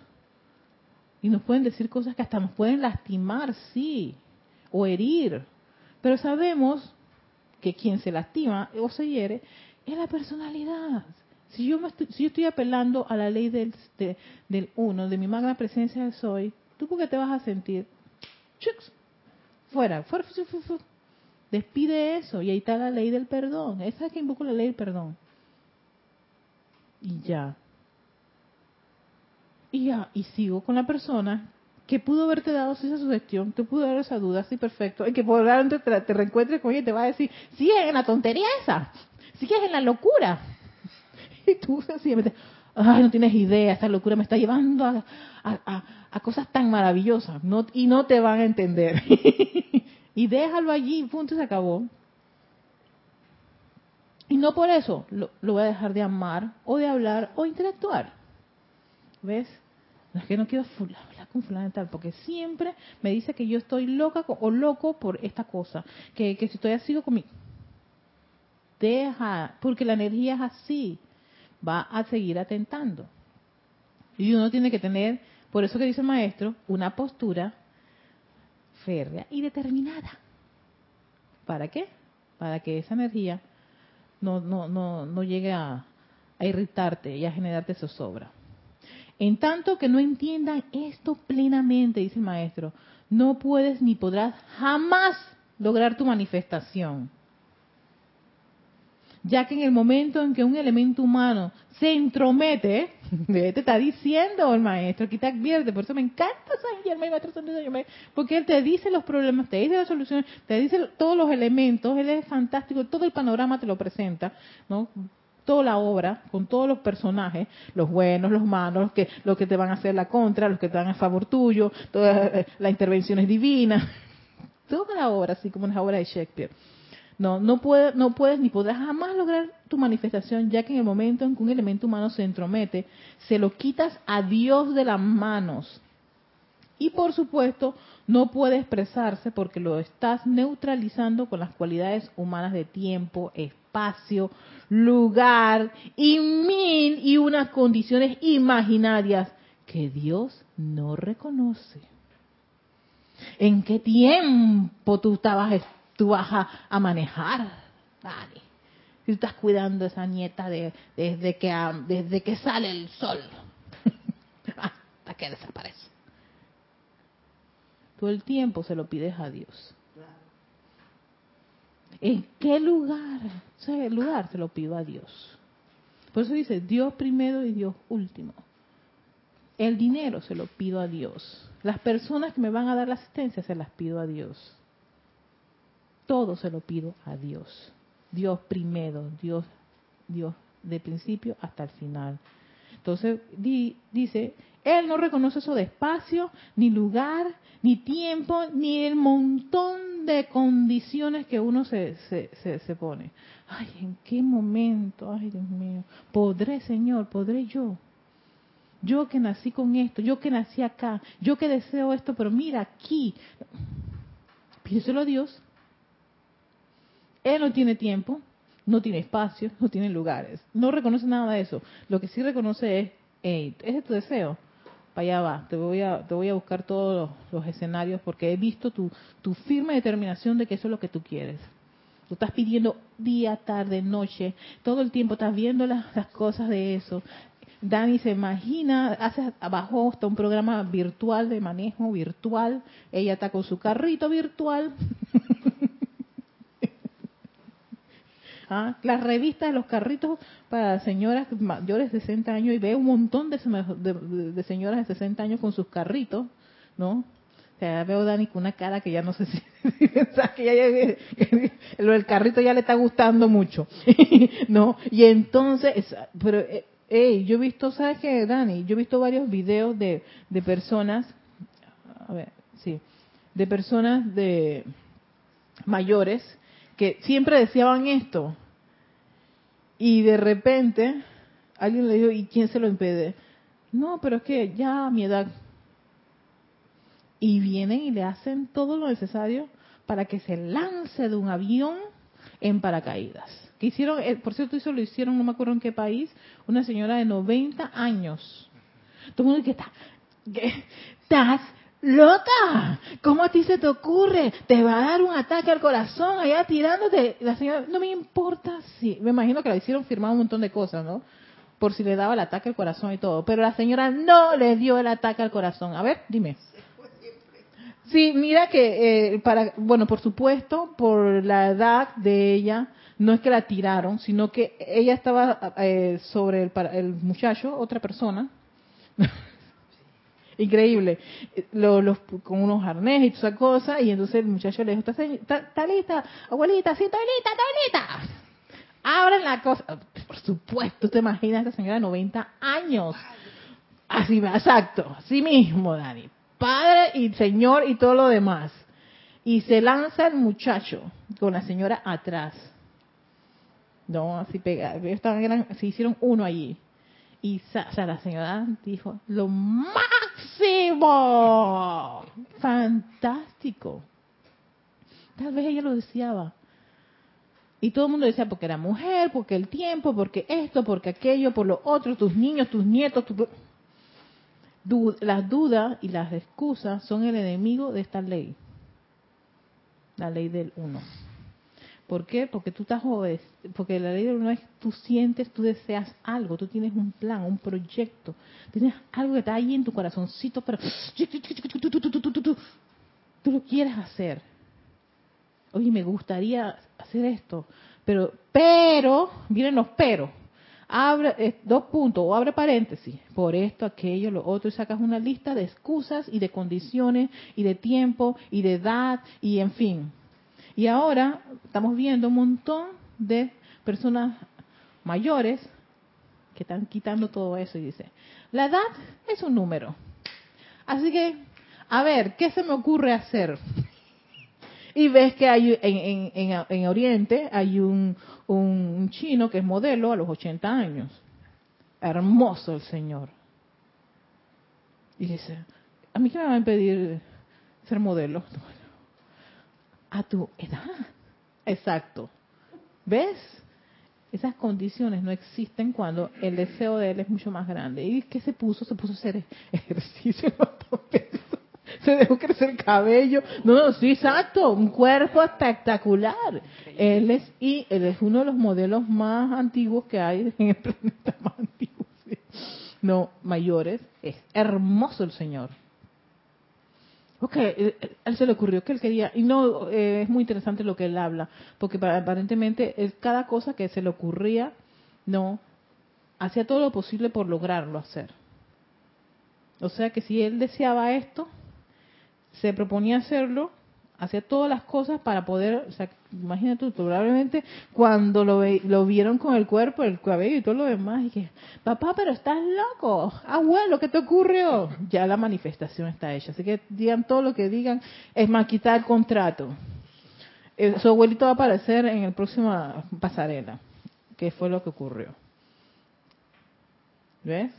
Y nos pueden decir cosas que hasta nos pueden lastimar, sí, o herir. Pero sabemos que quien se lastima o se hiere es la personalidad. Si yo, me estoy, si yo estoy apelando a la ley del, del uno, de mi magna presencia de soy, ¿tú por qué te vas a sentir? Fuera, fuera, fuera, Despide eso y ahí está la ley del perdón. Esa es que invoco la ley del perdón. Y ya. Y ya, y sigo con la persona que pudo haberte dado esa sugestión, te pudo dar esa duda, sí, perfecto, y que probablemente te, te reencuentres con ella y te va a decir, sigue en la tontería esa, sigues en la locura. *laughs* Y tú sencillamente, ay, no tienes idea, esta locura me está llevando a, cosas tan maravillosas, no, y no te van a entender. *laughs* y déjalo allí, punto, y se acabó. Y no por eso lo voy a dejar de amar, o de hablar, o interactuar. ¿Ves? Es que no quiero hablar con tal, porque siempre me dice que yo estoy loca o loco por esta cosa, que, si estoy así conmigo. Deja, porque la energía es así, va a seguir atentando. Y uno tiene que tener, por eso que dice el maestro, una postura férrea y determinada. ¿Para qué? Para que esa energía no, no, no, no llegue a, a irritarte y a generarte zozobra. En tanto que no entiendan esto plenamente, dice el maestro, no puedes ni podrás jamás lograr tu manifestación. Ya que en el momento en que un elemento humano se entromete, *laughs* te está diciendo el maestro, aquí te advierte, por eso me encanta San Germán, maestro porque él te dice los problemas, te dice las soluciones, te dice todos los elementos, él es fantástico, todo el panorama te lo presenta, ¿no? Toda la obra, con todos los personajes, los buenos, los malos, los que, los que te van a hacer la contra, los que te dan a favor tuyo, todas eh, las intervenciones divinas, *laughs* toda la obra, así como en la obra de Shakespeare. No, no, puede, no puedes ni podrás jamás lograr tu manifestación, ya que en el momento en que un elemento humano se entromete, se lo quitas a Dios de las manos. Y por supuesto, no puede expresarse porque lo estás neutralizando con las cualidades humanas de tiempo, espacio, lugar y mil y unas condiciones imaginarias que Dios no reconoce. ¿En qué tiempo tú estabas, tú vas a, manejar? Dale. Si estás cuidando a esa nieta de, desde, que, desde que sale el sol *laughs* hasta que desaparece. Todo el tiempo se lo pides a Dios. ¿En qué lugar? O sea, el lugar se lo pido a Dios. Por eso dice Dios primero y Dios último. El dinero se lo pido a Dios. Las personas que me van a dar la asistencia se las pido a Dios. Todo se lo pido a Dios. Dios primero, Dios, Dios de principio hasta el final. Entonces dice, Él no reconoce eso de espacio, ni lugar, ni tiempo, ni el montón de condiciones que uno se, se, se, pone. Ay, ¿en qué momento? Ay, Dios mío. ¿Podré, Señor? ¿Podré yo? Yo que nací con esto, yo que nací acá, yo que deseo esto, pero mira aquí. Pídeselo a Dios. Él no tiene tiempo, no tiene espacio, no tiene lugares. No reconoce nada de eso. Lo que sí reconoce es, hey, ese es tu deseo. Para allá va, te voy a, te voy a buscar todos los, escenarios porque he visto tu, tu firme determinación de que eso es lo que tú quieres. Tú estás pidiendo día, tarde, noche, todo el tiempo estás viendo las, cosas de eso. Dani se imagina, hace abajo está un programa virtual de manejo virtual, ella está con su carrito virtual *laughs* ¿Ah? Las revistas de los carritos para señoras mayores de 60 años y ve un montón de, de, señoras de 60 años con sus carritos, ¿no? O sea, veo a Dani con una cara que ya no sé si, *laughs* que, ya, lo del carrito ya le está gustando mucho, *laughs* ¿no? Y entonces, pero, hey, yo he visto, ¿sabes qué, Dani? Yo he visto varios videos de, de personas, a ver, sí, de personas de mayores que siempre deseaban esto. Y de repente alguien le dijo, ¿y quién se lo impide? No, pero es que ya a mi edad. Y vienen y le hacen todo lo necesario para que se lance de un avión en paracaídas. Que hicieron, eh, por cierto, eso lo hicieron, no me acuerdo en qué país, una señora de 90 años. Todo el mundo que está, estás loca. ¿Cómo a ti se te ocurre? Te va a dar un ataque al corazón allá tirándote. La señora, no me importa si, me imagino que la hicieron firmar un montón de cosas, ¿no? Por si le daba el ataque al corazón y todo. Pero la señora no le dio el ataque al corazón. A ver, dime. Sí, mira que, eh, para, bueno, por supuesto, por la edad de ella, no es que la tiraron, sino que ella estaba eh, sobre el, el muchacho, otra persona. *laughs* Increíble. Eh, lo- los, con unos arneses y toda esa cosa, y entonces el muchacho le dijo, ¿está, lista? Abuelita, sí, está lista, está lista. Abran la cosa. Por supuesto, te imaginas a esta señora de 90 años. Así, exacto, así mismo, Dani. Padre y Señor y todo lo demás. Y se lanza el muchacho con la señora atrás. No, así pega. ellos estaban- eran- se hicieron uno allí. Y o la señora dijo, lo Fantástico. Tal vez ella lo deseaba. Y todo el mundo decía, porque era mujer, porque el tiempo, porque esto, porque aquello, por lo otro, tus niños, tus nietos, tu- las dudas y las excusas son el enemigo de esta ley. La ley del uno. ¿Por qué? Porque tú estás joven, porque la ley del uno es tú sientes, tú deseas algo, tú tienes un plan, un proyecto, tienes algo que está ahí en tu corazoncito, pero tú lo quieres hacer. Oye, me gustaría hacer esto, pero, pero, miren los pero. Abre eh, dos puntos o abre paréntesis, por esto, aquello, lo otro, y sacas una lista de excusas y de condiciones y de tiempo y de edad y en fin. Y ahora estamos viendo un montón de personas mayores que están quitando todo eso y dice, la edad es un número. Así que, a ver, ¿qué se me ocurre hacer? Y ves que hay en, en, en, en Oriente hay un, un chino que es modelo a los 80 años. Hermoso el señor. Y dice, ¿a mí qué me va a impedir ser modelo? A tu edad. Exacto. ¿Ves? Esas condiciones no existen cuando el deseo de él es mucho más grande. ¿Y qué se puso? Se puso a hacer ejercicio. *laughs* se dejó crecer el cabello. No, no, sí, exacto. Un cuerpo espectacular. Él es, y él es uno de los modelos más antiguos que hay en el *laughs* planeta más antiguo. sí. No, mayores. Es hermoso el señor. Ok, él, él se le ocurrió que él quería, y no, eh, es muy interesante lo que él habla, porque pa- aparentemente él, cada cosa que se le ocurría, no, hacía todo lo posible por lograrlo hacer. O sea que si él deseaba esto, se proponía hacerlo, hacía todas las cosas para poder, o sea, imagínate tú, probablemente cuando lo, lo vieron con el cuerpo, el cabello y todo lo demás, y que, papá, pero estás loco, abuelo, ¿qué te ocurrió? Ya la manifestación está hecha, así que digan todo lo que digan, es más, quitar el contrato. Eh, su abuelito va a aparecer en el próximo pasarela, que fue lo que ocurrió. ¿Ves?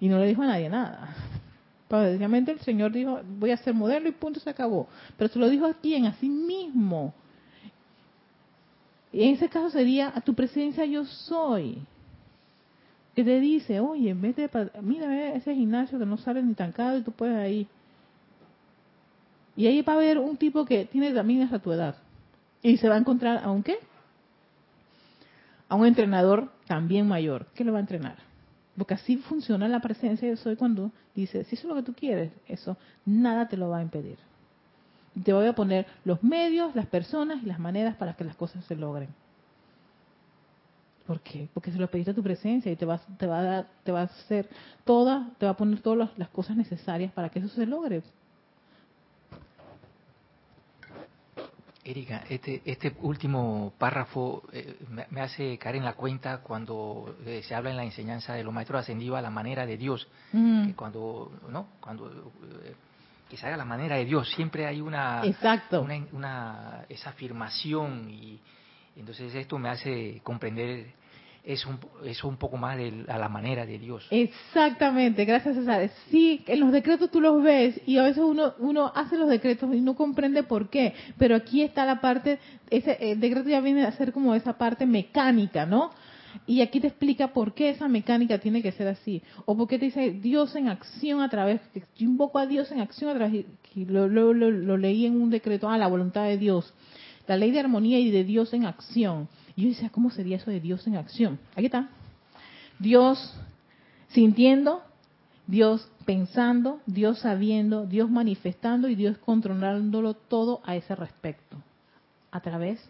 Y no le dijo a nadie nada. Básicamente el Señor dijo, voy a ser modelo y punto, se acabó. Pero se lo dijo a quién, a sí mismo. Y en ese caso sería, a tu presencia yo soy. Que te dice, oye, vete para, mira ve ese gimnasio que no sale ni tan caro y tú puedes ahí. Y ahí va a haber un tipo que tiene también hasta tu edad. Y se va a encontrar a un qué? A un entrenador también mayor. ¿Qué le va a entrenar? Porque así funciona la presencia yo soy cuando dice, si eso es lo que tú quieres, eso nada te lo va a impedir. Te voy a poner los medios, las personas y las maneras para que las cosas se logren. ¿Por qué? Porque se lo pediste a tu presencia y te va, te va a dar, te va a hacer todas, te va a poner todas las cosas necesarias para que eso se logre. Erika, este, este último párrafo eh, me, me hace caer en la cuenta cuando eh, se habla en la enseñanza de los maestros ascendidos a la manera de Dios, Mm, que cuando, ¿no? Cuando eh, que se haga la manera de Dios, siempre hay una, Exacto. una, una- esa afirmación y entonces esto me hace comprender es un, es un poco más de, a la manera de Dios. Exactamente, gracias César. Sí, en los decretos tú los ves y a veces uno, uno hace los decretos y no comprende por qué, pero aquí está la parte, ese el decreto ya viene a ser como esa parte mecánica, ¿no? Y aquí te explica por qué esa mecánica tiene que ser así. O por qué te dice Dios en acción a través, yo invoco a Dios en acción a través, lo, lo, lo, leí en un decreto, ah, la voluntad de Dios. La ley de armonía y de Dios en acción. Y yo decía, ¿cómo sería eso de Dios en acción? Aquí está. Dios sintiendo, Dios pensando, Dios sabiendo, Dios manifestando y Dios controlándolo todo a ese respecto. A través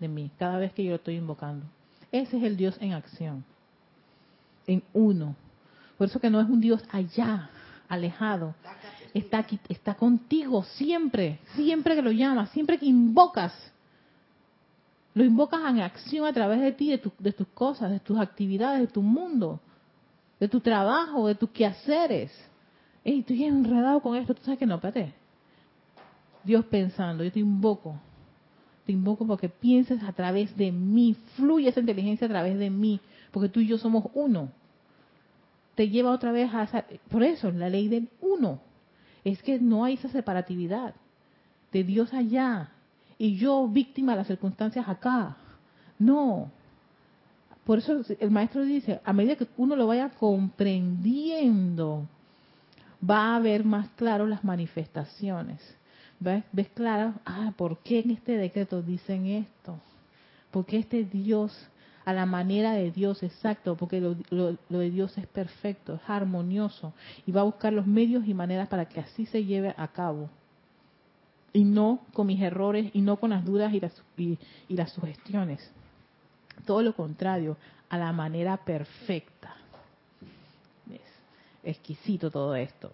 de mí, cada vez que yo lo estoy invocando. Ese es el Dios en acción. En uno. Por eso que no es un Dios allá, alejado. Está aquí, está contigo siempre, siempre que lo llamas, siempre que invocas lo invocas en acción a través de ti, de, tus cosas, de tus actividades, de tu mundo, de tu trabajo, de tus quehaceres. Ey, estoy enredado con esto, tú sabes que no, espérate. Dios pensando, yo te invoco. Te invoco porque pienses a través de mí, fluye esa inteligencia a través de mí, porque tú y yo somos uno. Te lleva otra vez a esa, por eso, la ley del uno. Es que no hay esa separatividad de Dios allá, y yo víctima de las circunstancias acá. No. Por eso el maestro dice, a medida que uno lo vaya comprendiendo, va a ver más claro las manifestaciones. ¿Ves? ¿Ves claro? Ah, ¿por qué en este decreto dicen esto? Porque este Dios, a la manera de Dios, exacto, porque lo, lo, lo, de Dios es perfecto, es armonioso, y va a buscar los medios y maneras para que así se lleve a cabo y no con mis errores y no con las dudas y las, y, las sugestiones. Todo lo contrario, a la manera perfecta. Es exquisito todo esto.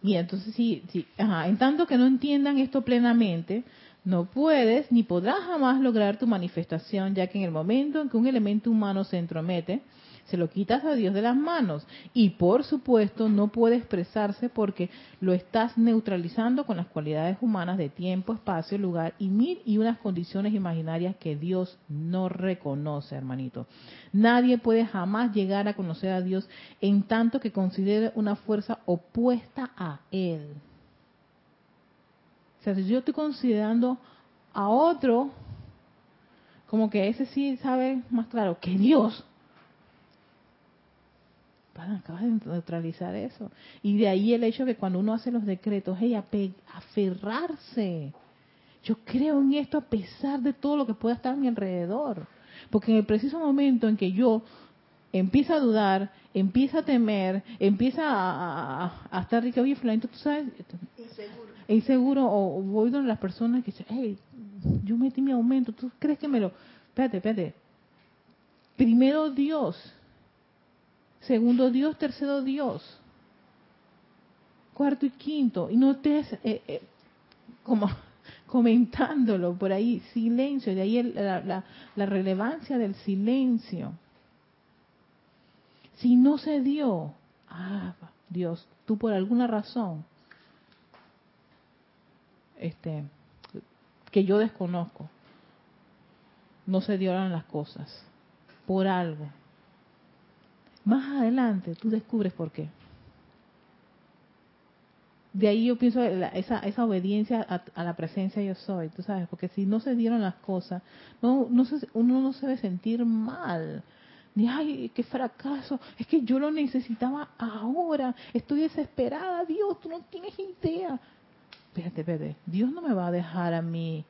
Bien, entonces sí, sí ajá, en tanto que no entiendan esto plenamente, no puedes ni podrás jamás lograr tu manifestación, ya que en el momento en que un elemento humano se entromete, se lo quitas a Dios de las manos. Y por supuesto no puede expresarse porque lo estás neutralizando con las cualidades humanas de tiempo, espacio, lugar y mil y unas condiciones imaginarias que Dios no reconoce, hermanito. Nadie puede jamás llegar a conocer a Dios en tanto que considere una fuerza opuesta a Él. O sea, si yo estoy considerando a otro como que ese sí sabe más claro que Dios, acabas de neutralizar eso. Y de ahí el hecho que cuando uno hace los decretos, hey, aferrarse. Yo creo en esto a pesar de todo lo que pueda estar a mi alrededor. Porque en el preciso momento en que yo empiezo a dudar, empiezo a temer, empieza a, a, a estar rica, oye, tú sabes, inseguro, inseguro o, o, voy donde las personas que dicen, hey, yo metí mi aumento, ¿tú crees que me lo... Espérate, espérate. Primero Dios, segundo Dios, tercero Dios, cuarto y quinto, y no estés eh, eh, como *laughs* comentándolo por ahí, silencio, de ahí el, la, la, la relevancia del silencio. Si no se dio, ah, Dios, tú por alguna razón, este, que yo desconozco, no se dieron las cosas, por algo. Más adelante tú descubres por qué. De ahí yo pienso esa, esa obediencia a, la presencia yo soy, tú sabes, porque si no se dieron las cosas, no, no se, uno no se debe sentir mal. Ni, ay, qué fracaso, es que yo lo necesitaba ahora, estoy desesperada, Dios, tú no tienes idea. Espérate, espérate, Dios no me va a dejar a mí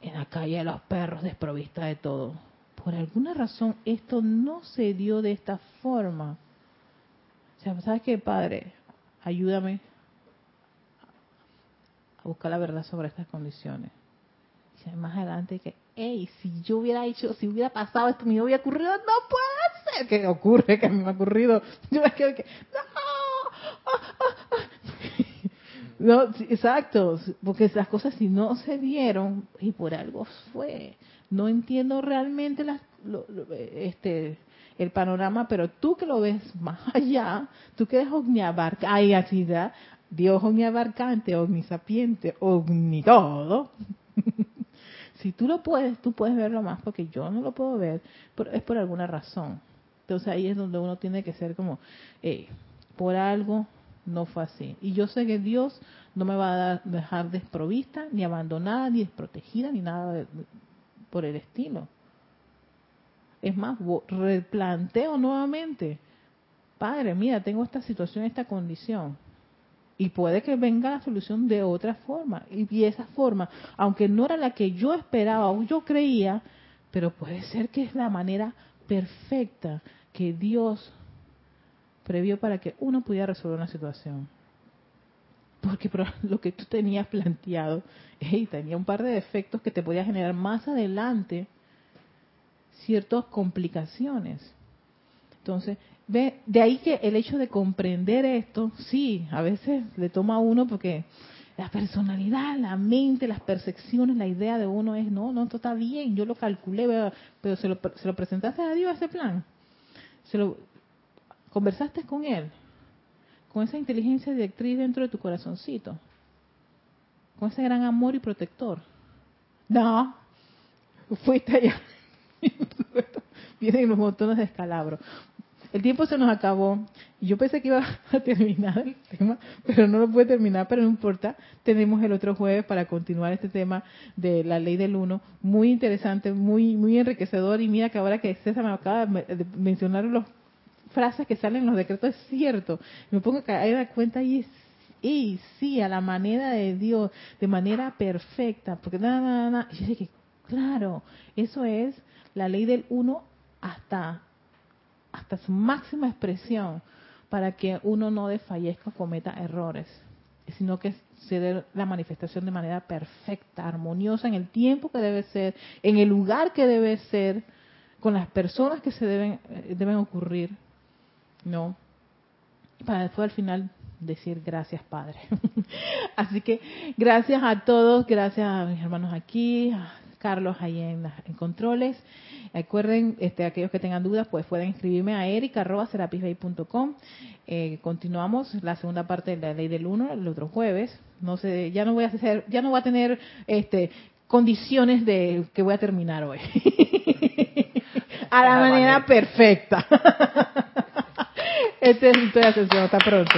en la calle de los perros desprovista de todo por alguna razón esto no se dio de esta forma. O sea, ¿sabes qué, Padre? Ayúdame a buscar la verdad sobre estas condiciones. Y más adelante que, hey, si yo hubiera hecho, si hubiera pasado esto, me hubiera ocurrido, no puede ser que ocurre, que a me ha ocurrido. Yo me quedo que, no, *laughs* no, exacto, porque las cosas si no se dieron, y por algo fue no entiendo realmente las, lo, lo, este, el panorama, pero tú que lo ves *laughs* más allá, tú que eres omniabarcante, ay, así da, Dios omniabarcante, omnisapiente, omni todo, *laughs* Si tú lo puedes, tú puedes verlo más porque yo no lo puedo ver, pero es por alguna razón. Entonces ahí es donde uno tiene que ser como, eh, por algo no fue así. Y yo sé que Dios no me va a dejar desprovista, ni abandonada, ni desprotegida, ni nada por el estilo. Es más, replanteo nuevamente. Padre, mira, tengo esta situación, esta condición. Y puede que venga la solución de otra forma. Y, esa forma, aunque no era la que yo esperaba o yo creía, pero puede ser que es la manera perfecta que Dios previó para que uno pudiera resolver una situación. Porque *laughs* lo que tú tenías planteado, tenía un par de defectos que te podía generar más adelante ciertas complicaciones. Entonces, ve, de ahí que el hecho de comprender esto, sí, a veces le toma a uno porque la personalidad, la mente, las percepciones, la idea de uno es, no, no, esto está bien, yo lo calculé, pero se lo, se lo presentaste a Dios ese plan. Se lo conversaste con él, con esa inteligencia directriz dentro de tu corazoncito, con ese gran amor y protector. No, fuiste allá. *laughs* Vienen los montones de escalabros. El tiempo se nos acabó. Yo pensé que iba *laughs* a terminar el tema, pero no lo pude terminar, pero no importa. Tenemos el otro jueves para continuar este tema de la ley del uno. Muy interesante, muy muy enriquecedor. Y mira que ahora que César me acaba de mencionar las frases que salen en los decretos, es cierto. Me pongo a caer cuenta y, y sí, a la manera de Dios, de manera perfecta. Porque nada, nada, nada. Yo dije, claro, eso es la ley del uno hasta, hasta su máxima expresión para que uno no desfallezca o cometa errores, sino que se dé la manifestación de manera perfecta, armoniosa, en el tiempo que debe ser, en el lugar que debe ser, con las personas que se deben, eh, deben ocurrir, ¿no? Para después al final decir gracias Padre. *laughs* Así que gracias a todos, gracias a mis hermanos aquí, a Carlos ahí en, en controles. Recuerden, este, aquellos que tengan dudas, pues pueden escribirme a erica.serapisbay.com. Eh, continuamos la segunda parte de la ley del uno el otro jueves. No sé, ya no voy a hacer, ya no voy a tener este condiciones de que voy a terminar hoy. *laughs* a la manera perfecta. *laughs* este es un sesión. Hasta pronto.